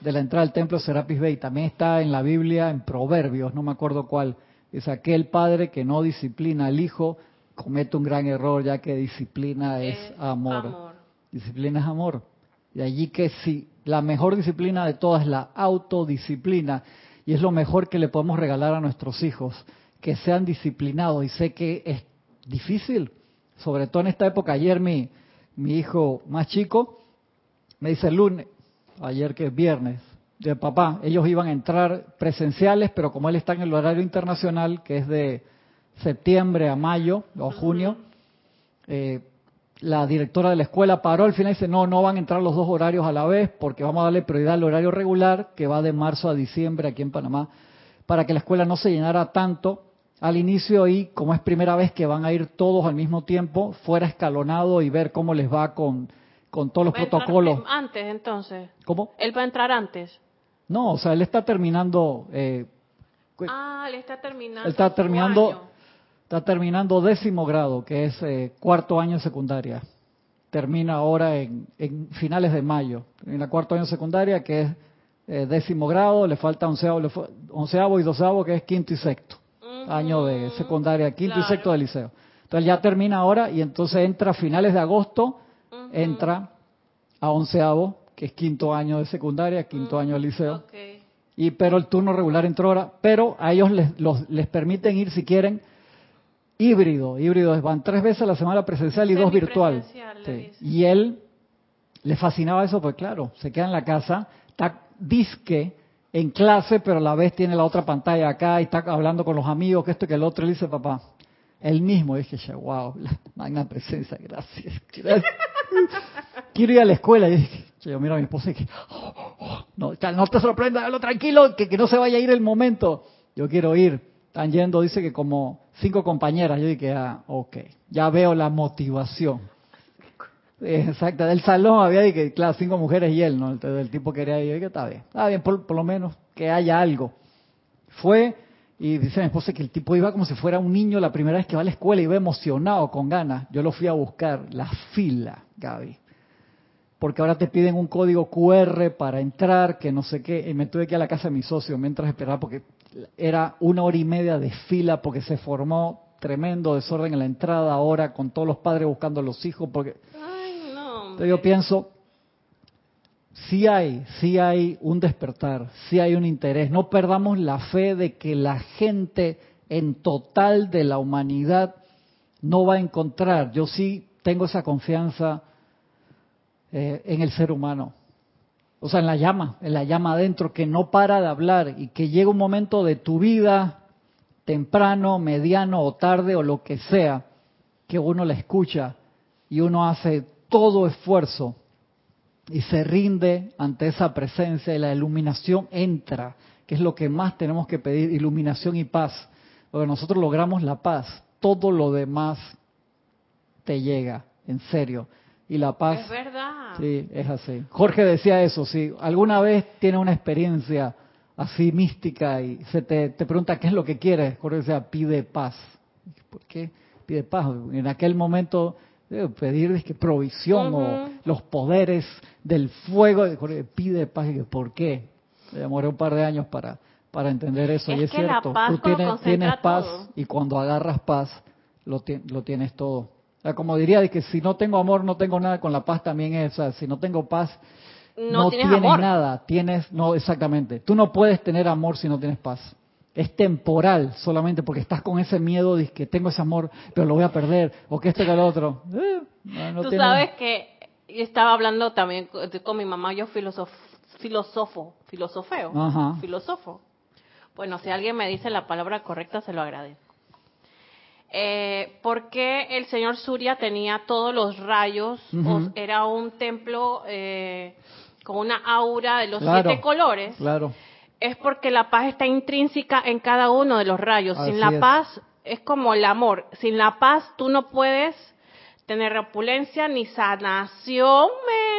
de la entrada al templo Serapis Bay, también está en la Biblia, en Proverbios, no me acuerdo cuál, es aquel padre que no disciplina al hijo, comete un gran error, ya que disciplina es, amor. amor. Disciplina es amor. De allí que si la mejor disciplina de todas es la autodisciplina, y es lo mejor que le podemos regalar a nuestros hijos, que sean disciplinados. Y sé que es difícil, sobre todo en esta época. Ayer mi, mi hijo más chico me dice el lunes, ayer que es viernes, de papá, ellos iban a entrar presenciales, pero como él está en el horario internacional, que es de septiembre a mayo o junio, eh, la directora de la escuela paró al final y dice, no, no van a entrar los dos horarios a la vez porque vamos a darle prioridad al horario regular que va de marzo a diciembre aquí en Panamá, para que la escuela no se llenara tanto al inicio y como es primera vez que van a ir todos al mismo tiempo, fuera escalonado y ver cómo les va con, con todos los protocolos. Antes, entonces. ¿Cómo? Él va a entrar antes. No, o sea, él está terminando. Eh, ah, él está terminando. Él está terminando Está terminando décimo grado, que es eh, cuarto año de secundaria. Termina ahora en, finales de mayo. En la cuarto año de secundaria, que es eh, décimo grado, le falta onceavo, y doceavo, que es quinto y sexto. Año de secundaria, quinto y sexto de liceo. Entonces ya termina ahora y entonces entra a finales de agosto, entra a onceavo, que es quinto año de secundaria, quinto año de liceo. Y pero el turno regular entró ahora, pero a ellos les, les permiten ir si quieren híbrido, híbrido, van tres veces a la semana presencial y dos virtual. Y él le fascinaba eso, pues claro, se queda en la casa, está disque en clase, pero a la vez tiene la otra pantalla acá y está hablando con los amigos, que esto que el otro le dice, papá, él mismo, dije, wow, la magna presencia, gracias. Quiero ir a la escuela. Y dije, yo miro a mi esposa y dije, oh, oh, no, no te sorprenda, tranquilo, que, que no se vaya a ir el momento. Yo quiero ir. Están yendo, dice que como cinco compañeras. Yo dije, ah, ok, ya veo la motivación. Exacto, del salón había, que, claro, cinco mujeres y él, ¿no? El, tipo quería ir, dije, está bien, está bien, por, lo menos que haya algo. Fue, y dice mi esposa que el tipo iba como si fuera un niño la primera vez que va a la escuela, y iba emocionado, con ganas. Yo lo fui a buscar, la fila, Gaby. Porque ahora te piden un código QR para entrar, que no sé qué, y me tuve que ir a la casa de mi socio mientras esperaba, porque era una hora y media de fila porque se formó tremendo desorden en la entrada ahora con todos los padres buscando a los hijos porque yo pienso sí hay sí hay un despertar sí hay un interés. No perdamos la fe de que la gente en total de la humanidad no va a encontrar. Yo sí tengo esa confianza eh, en el ser humano o sea, en la llama, en la llama adentro, que no para de hablar y que llega un momento de tu vida, temprano, mediano o tarde o lo que sea, que uno la escucha y uno hace todo esfuerzo y se rinde ante esa presencia y la iluminación entra, que es lo que más tenemos que pedir, iluminación y paz. Porque nosotros logramos la paz, todo lo demás te llega, en serio y la paz. Es verdad. Sí, es así. Jorge decía eso, sí. ¿Alguna vez tiene una experiencia así mística y se te, pregunta qué es lo que quieres? Jorge decía, pide paz. ¿Por qué pide paz? En aquel momento pedir es que provisión o los poderes del fuego. Jorge pide paz. Y ¿Por qué? Me demoré un par de años para, para entender eso. y es cierto, tú tienes, tienes paz y cuando agarras paz lo, lo tienes todo como diría de que si no tengo amor no tengo nada, con la paz también es, o sea, si no tengo paz no, tienes, nada, tienes, no, exactamente. Tú no puedes tener amor si no tienes paz. Es temporal solamente porque estás con ese miedo de que tengo ese amor, pero lo voy a perder, o que esto que el otro. Eh, Tú sabes que estaba hablando también con mi mamá, yo filosofo, filosofo, filosofeo, filósofo. Bueno, si alguien me dice la palabra correcta, se lo agradezco. Eh, por qué el señor Surya tenía todos los rayos, o era un templo eh, con una aura de los Claro, siete colores, Claro. es porque la paz está intrínseca en cada uno de los rayos. Así Sin la es. paz es como el amor. Sin la paz tú no puedes tener opulencia ni sanación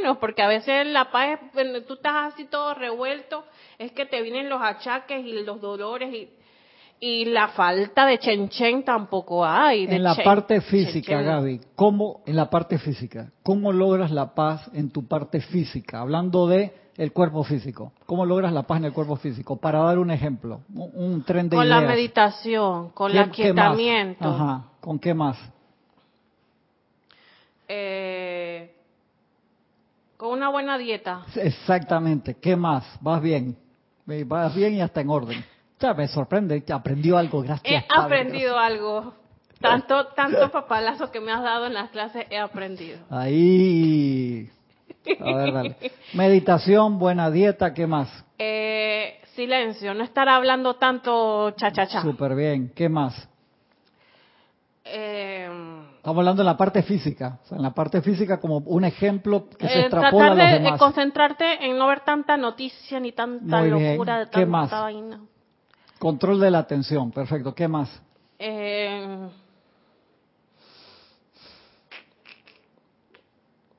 menos, porque a veces la paz, es, tú estás así todo revuelto, es que te vienen los achaques y los dolores y, y la falta de chen tampoco hay. de En la chen- parte física, chen-chen. Gaby, ¿cómo, en la parte física, cómo logras la paz en tu parte física? Hablando de el cuerpo físico. ¿Cómo logras la paz en el cuerpo físico? Para dar un ejemplo, un, un tren de Con la meditación, con ¿Qué- el aquietamiento. Ajá. ¿Con qué más? eh, con una buena dieta. Exactamente. ¿Qué más? Vas bien. Eh, Vas bien y hasta en orden. Ya me sorprende. Aprendió algo. Gracias. He Padre, aprendido algo. Tanto, tanto papalazo que me has dado en las clases, he aprendido. gracias. Ahí. A ver, dale. Meditación, buena dieta. ¿Qué más? Eh, silencio, no estar hablando tanto cha-cha-cha. Súper bien. ¿Qué más? Eh, Estamos hablando en la parte física. O sea, en la parte física como un ejemplo que se eh, extrapola a tratar los de, de demás. concentrarte en no ver tanta noticia ni tanta Muy bien. locura de ¿Qué tanta más? vaina. Control de la atención. Perfecto. ¿Qué más? Eh,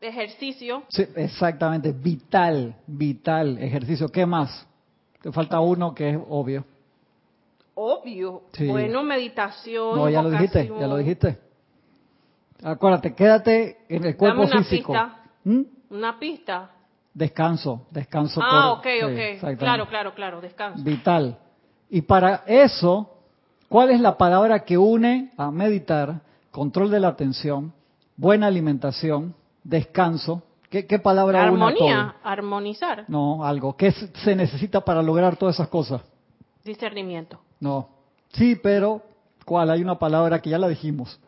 ejercicio. Sí, exactamente. Vital. Vital. Ejercicio. ¿Qué más? Te falta uno que es obvio. Obvio. Sí. Bueno, meditación. No, ya lo dijiste, ya lo dijiste. Acuérdate, quédate en el cuerpo Dame una físico. pista. ¿Mm? Una pista. Descanso, descanso. Ah, por- ok, sí, ok. Claro, claro, claro. Descanso. Vital. Y para eso, ¿cuál es la palabra que une a meditar, control de la atención, buena alimentación, descanso? ¿Qué, qué palabra une a Armonía, armonizar? No, algo. ¿Qué se- se necesita para lograr todas esas cosas? discernimiento. No. Sí, pero ¿cuál? Hay una palabra que ya la dijimos.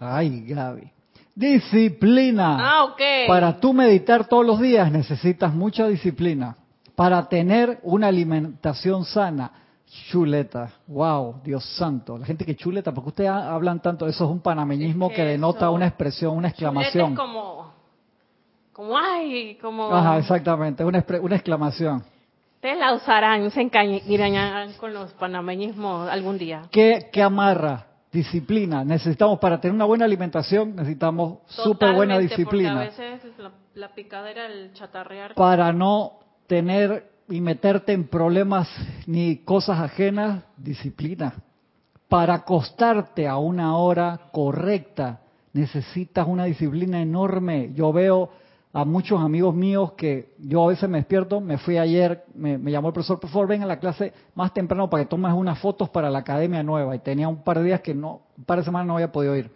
Ay, Gaby. Disciplina. Ah, ok. Para tú meditar todos los días necesitas mucha disciplina. Para tener una alimentación sana. Chuleta. Wow, Dios santo. La gente que chuleta, porque ustedes ha- hablan tanto, eso es un panameñismo que denota una expresión, una Chuleta exclamación. es como, como, ay, como... Ajá, exactamente, una, una exclamación. Ustedes la usarán, se engañarán con los panameñismos algún día. ¿Qué, qué amarra? Disciplina. Necesitamos, para tener una buena alimentación, necesitamos súper buena disciplina. Porque a veces la, la picadera, el chatarrear... Para no tener y meterte en problemas ni cosas ajenas, disciplina. Para acostarte a una hora correcta, necesitas una disciplina enorme. Yo veo a muchos amigos míos que yo a veces me despierto, me fui ayer, me, me llamó el profesor, por favor, ven a la clase más temprano para que tomes unas fotos para la academia nueva. Y tenía un par de días que no, un par de semanas no había podido ir.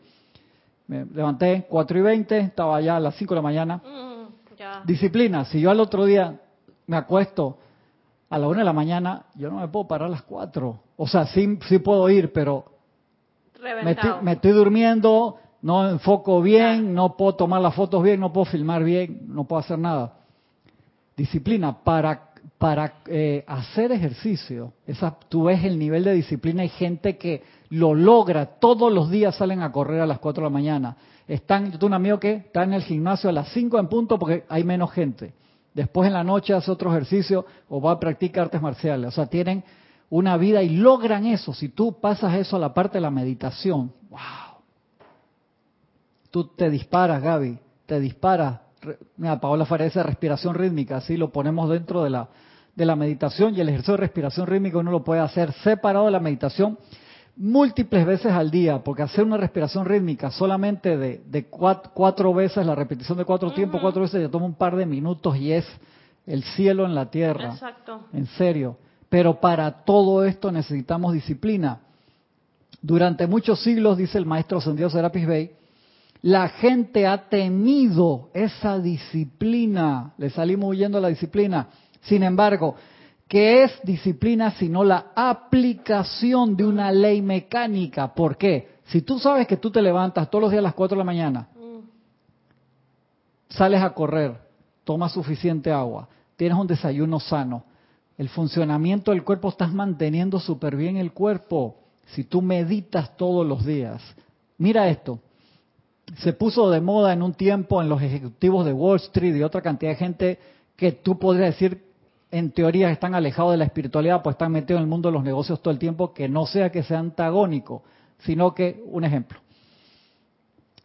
Me levanté 4 y 20, estaba allá a las 5 de la mañana. Mm, ya. Disciplina, si yo al otro día me acuesto a la 1 de la mañana, yo no me puedo parar a las 4. O sea, sí, sí puedo ir, pero me estoy, me estoy durmiendo, no enfoco bien, no puedo tomar las fotos bien, no puedo filmar bien, no puedo hacer nada. Disciplina, para, para eh, hacer ejercicio, esa, tú ves el nivel de disciplina, hay gente que lo logra, todos los días salen a correr a las 4 de la mañana. Están, yo tengo un amigo que está en el gimnasio a las 5 en punto porque hay menos gente. Después en la noche hace otro ejercicio o va a practicar artes marciales. O sea, tienen una vida y logran eso. Si tú pasas eso a la parte de la meditación, wow. Tú te disparas, Gaby, te disparas. Mira, Paola dice respiración rítmica, así lo ponemos dentro de la, de la meditación y el ejercicio de respiración rítmica uno lo puede hacer separado de la meditación múltiples veces al día, porque hacer una respiración rítmica solamente de, de cuatro, cuatro veces, la repetición de cuatro tiempos, cuatro veces, ya toma un par de minutos y es el cielo en la tierra. Exacto. En serio. Pero para todo esto necesitamos disciplina. Durante muchos siglos, dice el maestro ascendido Serapis Bey, la gente ha temido esa disciplina. Le salimos huyendo a la disciplina. Sin embargo, ¿qué es disciplina sino la aplicación de una ley mecánica? ¿Por qué? Si tú sabes que tú te levantas todos los días a las 4 de la mañana, Mm, sales a correr, tomas suficiente agua, tienes un desayuno sano, el funcionamiento del cuerpo, estás manteniendo súper bien el cuerpo. Si tú meditas todos los días. Mira esto. Se puso de moda en un tiempo en los ejecutivos de Wall Street y otra cantidad de gente que tú podrías decir en teoría están alejados de la espiritualidad, pues están metidos en el mundo de los negocios todo el tiempo, que no sea que sea antagónico, sino que, un ejemplo,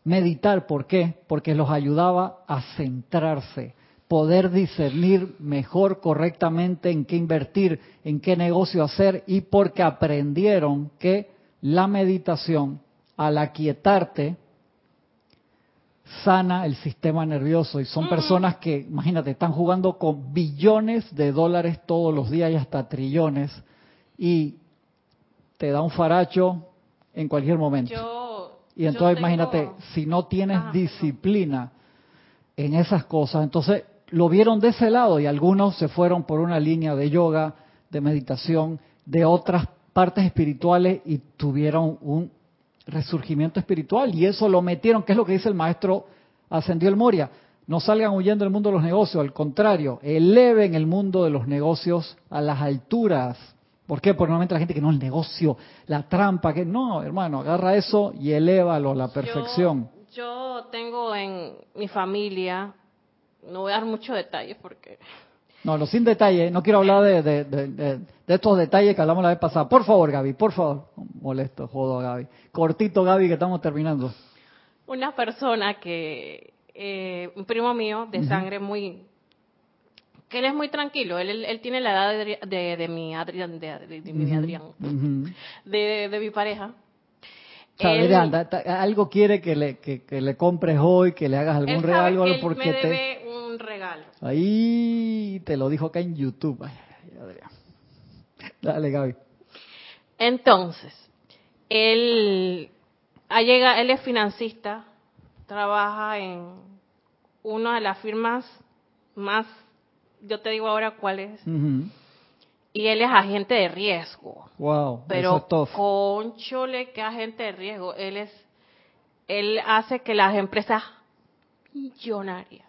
meditar, ¿por qué? Porque los ayudaba a centrarse, poder discernir mejor correctamente en qué invertir, en qué negocio hacer y porque aprendieron que la meditación, al aquietarte, sana el sistema nervioso. Y son personas que, imagínate, están jugando con billones de dólares todos los días y hasta trillones. Y te da un faracho en cualquier momento. y entonces imagínate, si no tienes disciplina en esas cosas, entonces lo vieron de ese lado y algunos se fueron por una línea de yoga, de meditación, de otras partes espirituales y tuvieron un resurgimiento espiritual y eso lo metieron, que es lo que dice el maestro ascendió el Moria. No salgan huyendo del mundo de los negocios, al contrario, eleven el mundo de los negocios a las alturas. ¿Por qué? Porque normalmente la gente que no, el negocio, la trampa, que no, hermano, agarra eso y elévalo a la perfección. Yo, yo tengo en mi familia, no voy a dar muchos detalles porque no, no, sin detalle. No quiero hablar de, de, estos detalles que hablamos la vez pasada. Por favor, Gaby, por favor. Molesto, jodo a Gaby. Cortito, Gaby, que estamos terminando. Una persona que, eh, un primo mío de sangre muy, que él es muy tranquilo. Él, él, tiene la edad de, de, mi Adrián, de, mi Adrián, de, mi pareja. algo quiere que le, que, le compres hoy, que le hagas algún regalo, porque te Ahí te lo dijo acá en YouTube. Dale, Gaby. Entonces, él, llega, él es financista, trabaja en una de las firmas más, yo te digo ahora cuál es, y él es agente de riesgo. Wow, pero conchole que agente de riesgo, él es, él hace que las empresas millonarias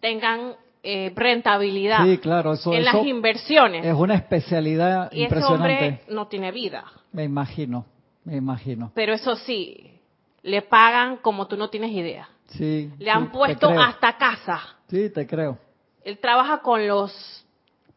tengan eh, rentabilidad claro, en las inversiones. Es una especialidad y impresionante. Ese hombre no tiene vida. Me imagino, me imagino. Pero eso sí, le pagan como tú no tienes idea. Sí. Le han puesto hasta casa. Sí, te creo. Él trabaja con los...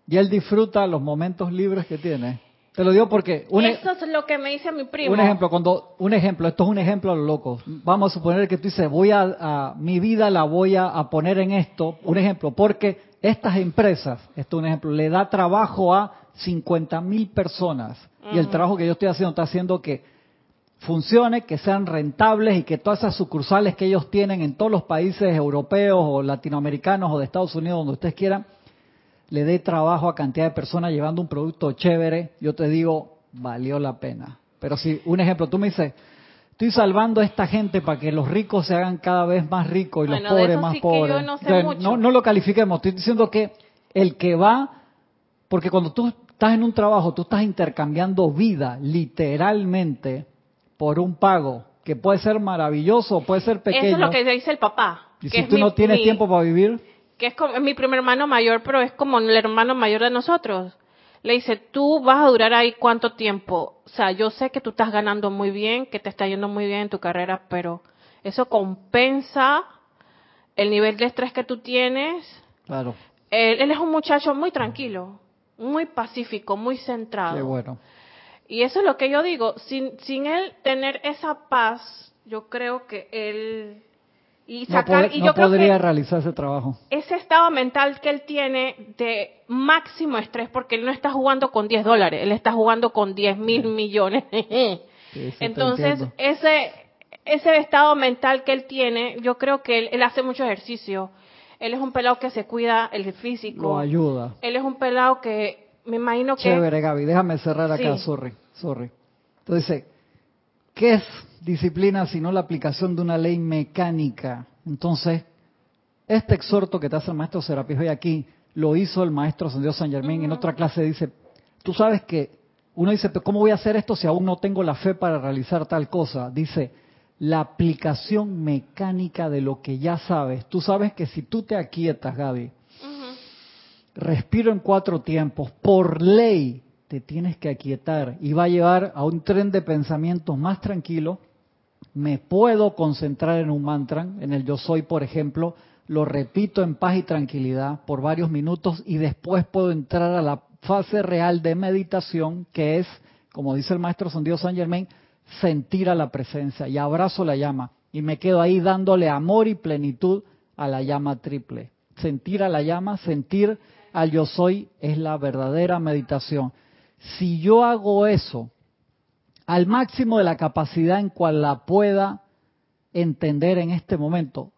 Y él disfruta los momentos libres que tiene. Te lo digo porque... Un, e- Eso es lo que me dice mi primo. Un ejemplo, cuando un ejemplo, esto es un ejemplo a lo loco. Vamos a suponer que tú dices, voy a, mi vida la voy a, poner en esto, un ejemplo, porque estas empresas, esto es un ejemplo, le da trabajo a 50 mil personas y el trabajo que yo estoy haciendo está haciendo que funcione, que sean rentables y que todas esas sucursales que ellos tienen en todos los países europeos o latinoamericanos o de Estados Unidos, donde ustedes quieran, le dé trabajo a cantidad de personas llevando un producto chévere, yo te digo, valió la pena. Pero si, un ejemplo, tú me dices, estoy salvando a esta gente para que los ricos se hagan cada vez más ricos y los pobres más pobres. no, no, lo califiquemos, estoy diciendo que el que va, porque cuando tú estás en un trabajo, tú estás intercambiando vida, literalmente, por un pago, que puede ser maravilloso, puede ser pequeño. Eso es lo que dice el papá. Y si tú no tienes tiempo para vivir que es, como, mi primer hermano mayor, pero es como el hermano mayor de nosotros. Le dice, tú vas a durar ahí cuánto tiempo. O sea, yo sé que tú estás ganando muy bien, que te está yendo muy bien en tu carrera, pero eso compensa el nivel de estrés que tú tienes. Claro. Él, es un muchacho muy tranquilo, muy pacífico, muy centrado. Qué bueno. Y eso es lo que yo digo, sin, sin él tener esa paz, yo creo que él y sacar no, podría realizar ese trabajo. Ese estado mental que él tiene de máximo estrés, porque él no está jugando con 10 dólares, él está jugando con 10 mil millones. Entonces, ese, ese estado mental que él tiene, yo creo que él, él, hace mucho ejercicio. Él es un pelado que se cuida el físico. Lo ayuda. Él es un pelado que me imagino que... Chévere, Gaby. Déjame cerrar acá, sorry, sorry. Entonces, ¿qué es disciplina sino la aplicación de una ley mecánica. Entonces, este exhorto que te hace el maestro Serapis hoy aquí, lo hizo el maestro San Germán. En otra clase dice, tú sabes que uno dice, ¿cómo voy a hacer esto si aún no tengo la fe para realizar tal cosa? Dice, la aplicación mecánica de lo que ya sabes. Tú sabes que si tú te aquietas, Gaby, respiro en cuatro tiempos, por ley te tienes que aquietar y va a llevar a un tren de pensamientos más tranquilo. Me puedo concentrar en un mantra, en el yo soy, por ejemplo, lo repito en paz y tranquilidad por varios minutos y después puedo entrar a la fase real de meditación, que es, como dice el maestro San Dios San Germain, sentir a la presencia y abrazo la llama y me quedo ahí dándole amor y plenitud a la llama triple. Sentir a la llama, sentir al yo soy es la verdadera meditación. Si yo hago eso al máximo de la capacidad en cual la pueda entender en este momento,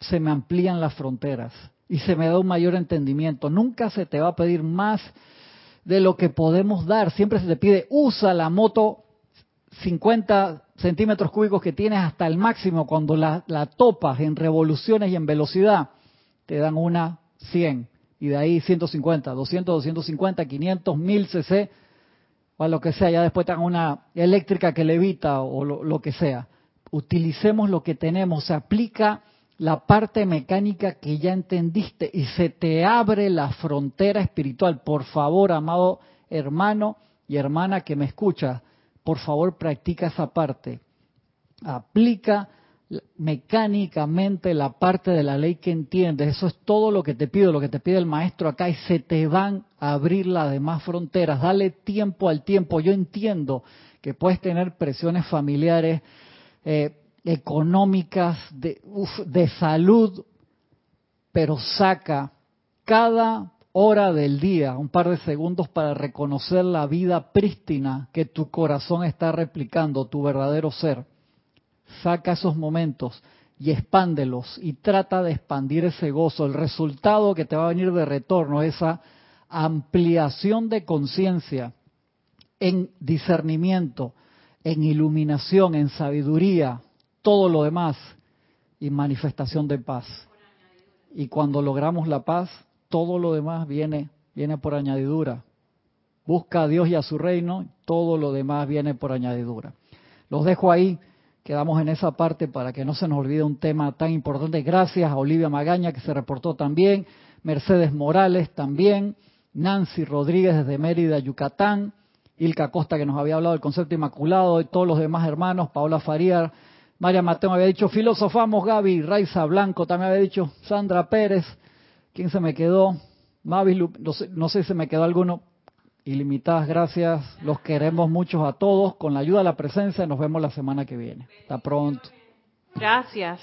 se me amplían las fronteras y se me da un mayor entendimiento. Nunca se te va a pedir más de lo que podemos dar. Siempre se te pide, usa la moto 50 centímetros cúbicos que tienes hasta el máximo. Cuando la, topas en revoluciones y en velocidad, te dan una 100 y de ahí 150, 200, 250, 500, 1000 cc o lo que sea. Ya después te dan una eléctrica que levita o lo, lo que sea. Utilicemos lo que tenemos. Se aplica la parte mecánica que ya entendiste y se te abre la frontera espiritual. Por favor, amado hermano y hermana que me escucha, por favor practica esa parte. Aplica mecánicamente la parte de la ley que entiendes. Eso es todo lo que te pido, lo que te pide el maestro acá y se te van a abrir las demás fronteras. Dale tiempo al tiempo. Yo entiendo que puedes tener presiones familiares. Eh, económicas, de, de salud, pero saca cada hora del día, un par de segundos para reconocer la vida prístina que tu corazón está replicando, tu verdadero ser. Saca esos momentos y expándelos y trata de expandir ese gozo. El resultado que te va a venir de retorno, esa ampliación de conciencia en discernimiento, en iluminación, en sabiduría, todo lo demás y manifestación de paz. Y cuando logramos la paz, todo lo demás viene, viene por añadidura. Busca a Dios y a su reino, todo lo demás viene por añadidura. Los dejo ahí, quedamos en esa parte para que no se nos olvide un tema tan importante. Gracias a Olivia Magaña que se reportó también, Mercedes Morales también, Nancy Rodríguez desde Mérida, Yucatán, Ilka Costa que nos había hablado del concepto inmaculado, y todos los demás hermanos, Paola Faría, María Mateo me había dicho, filosofamos Gaby, Raiza Blanco también había dicho, Sandra Pérez, ¿quién se me quedó? Mavis, no sé, si se me quedó alguno. Ilimitadas gracias, los queremos muchos a todos, con la ayuda de la presencia nos vemos la semana que viene. Hasta pronto. Gracias.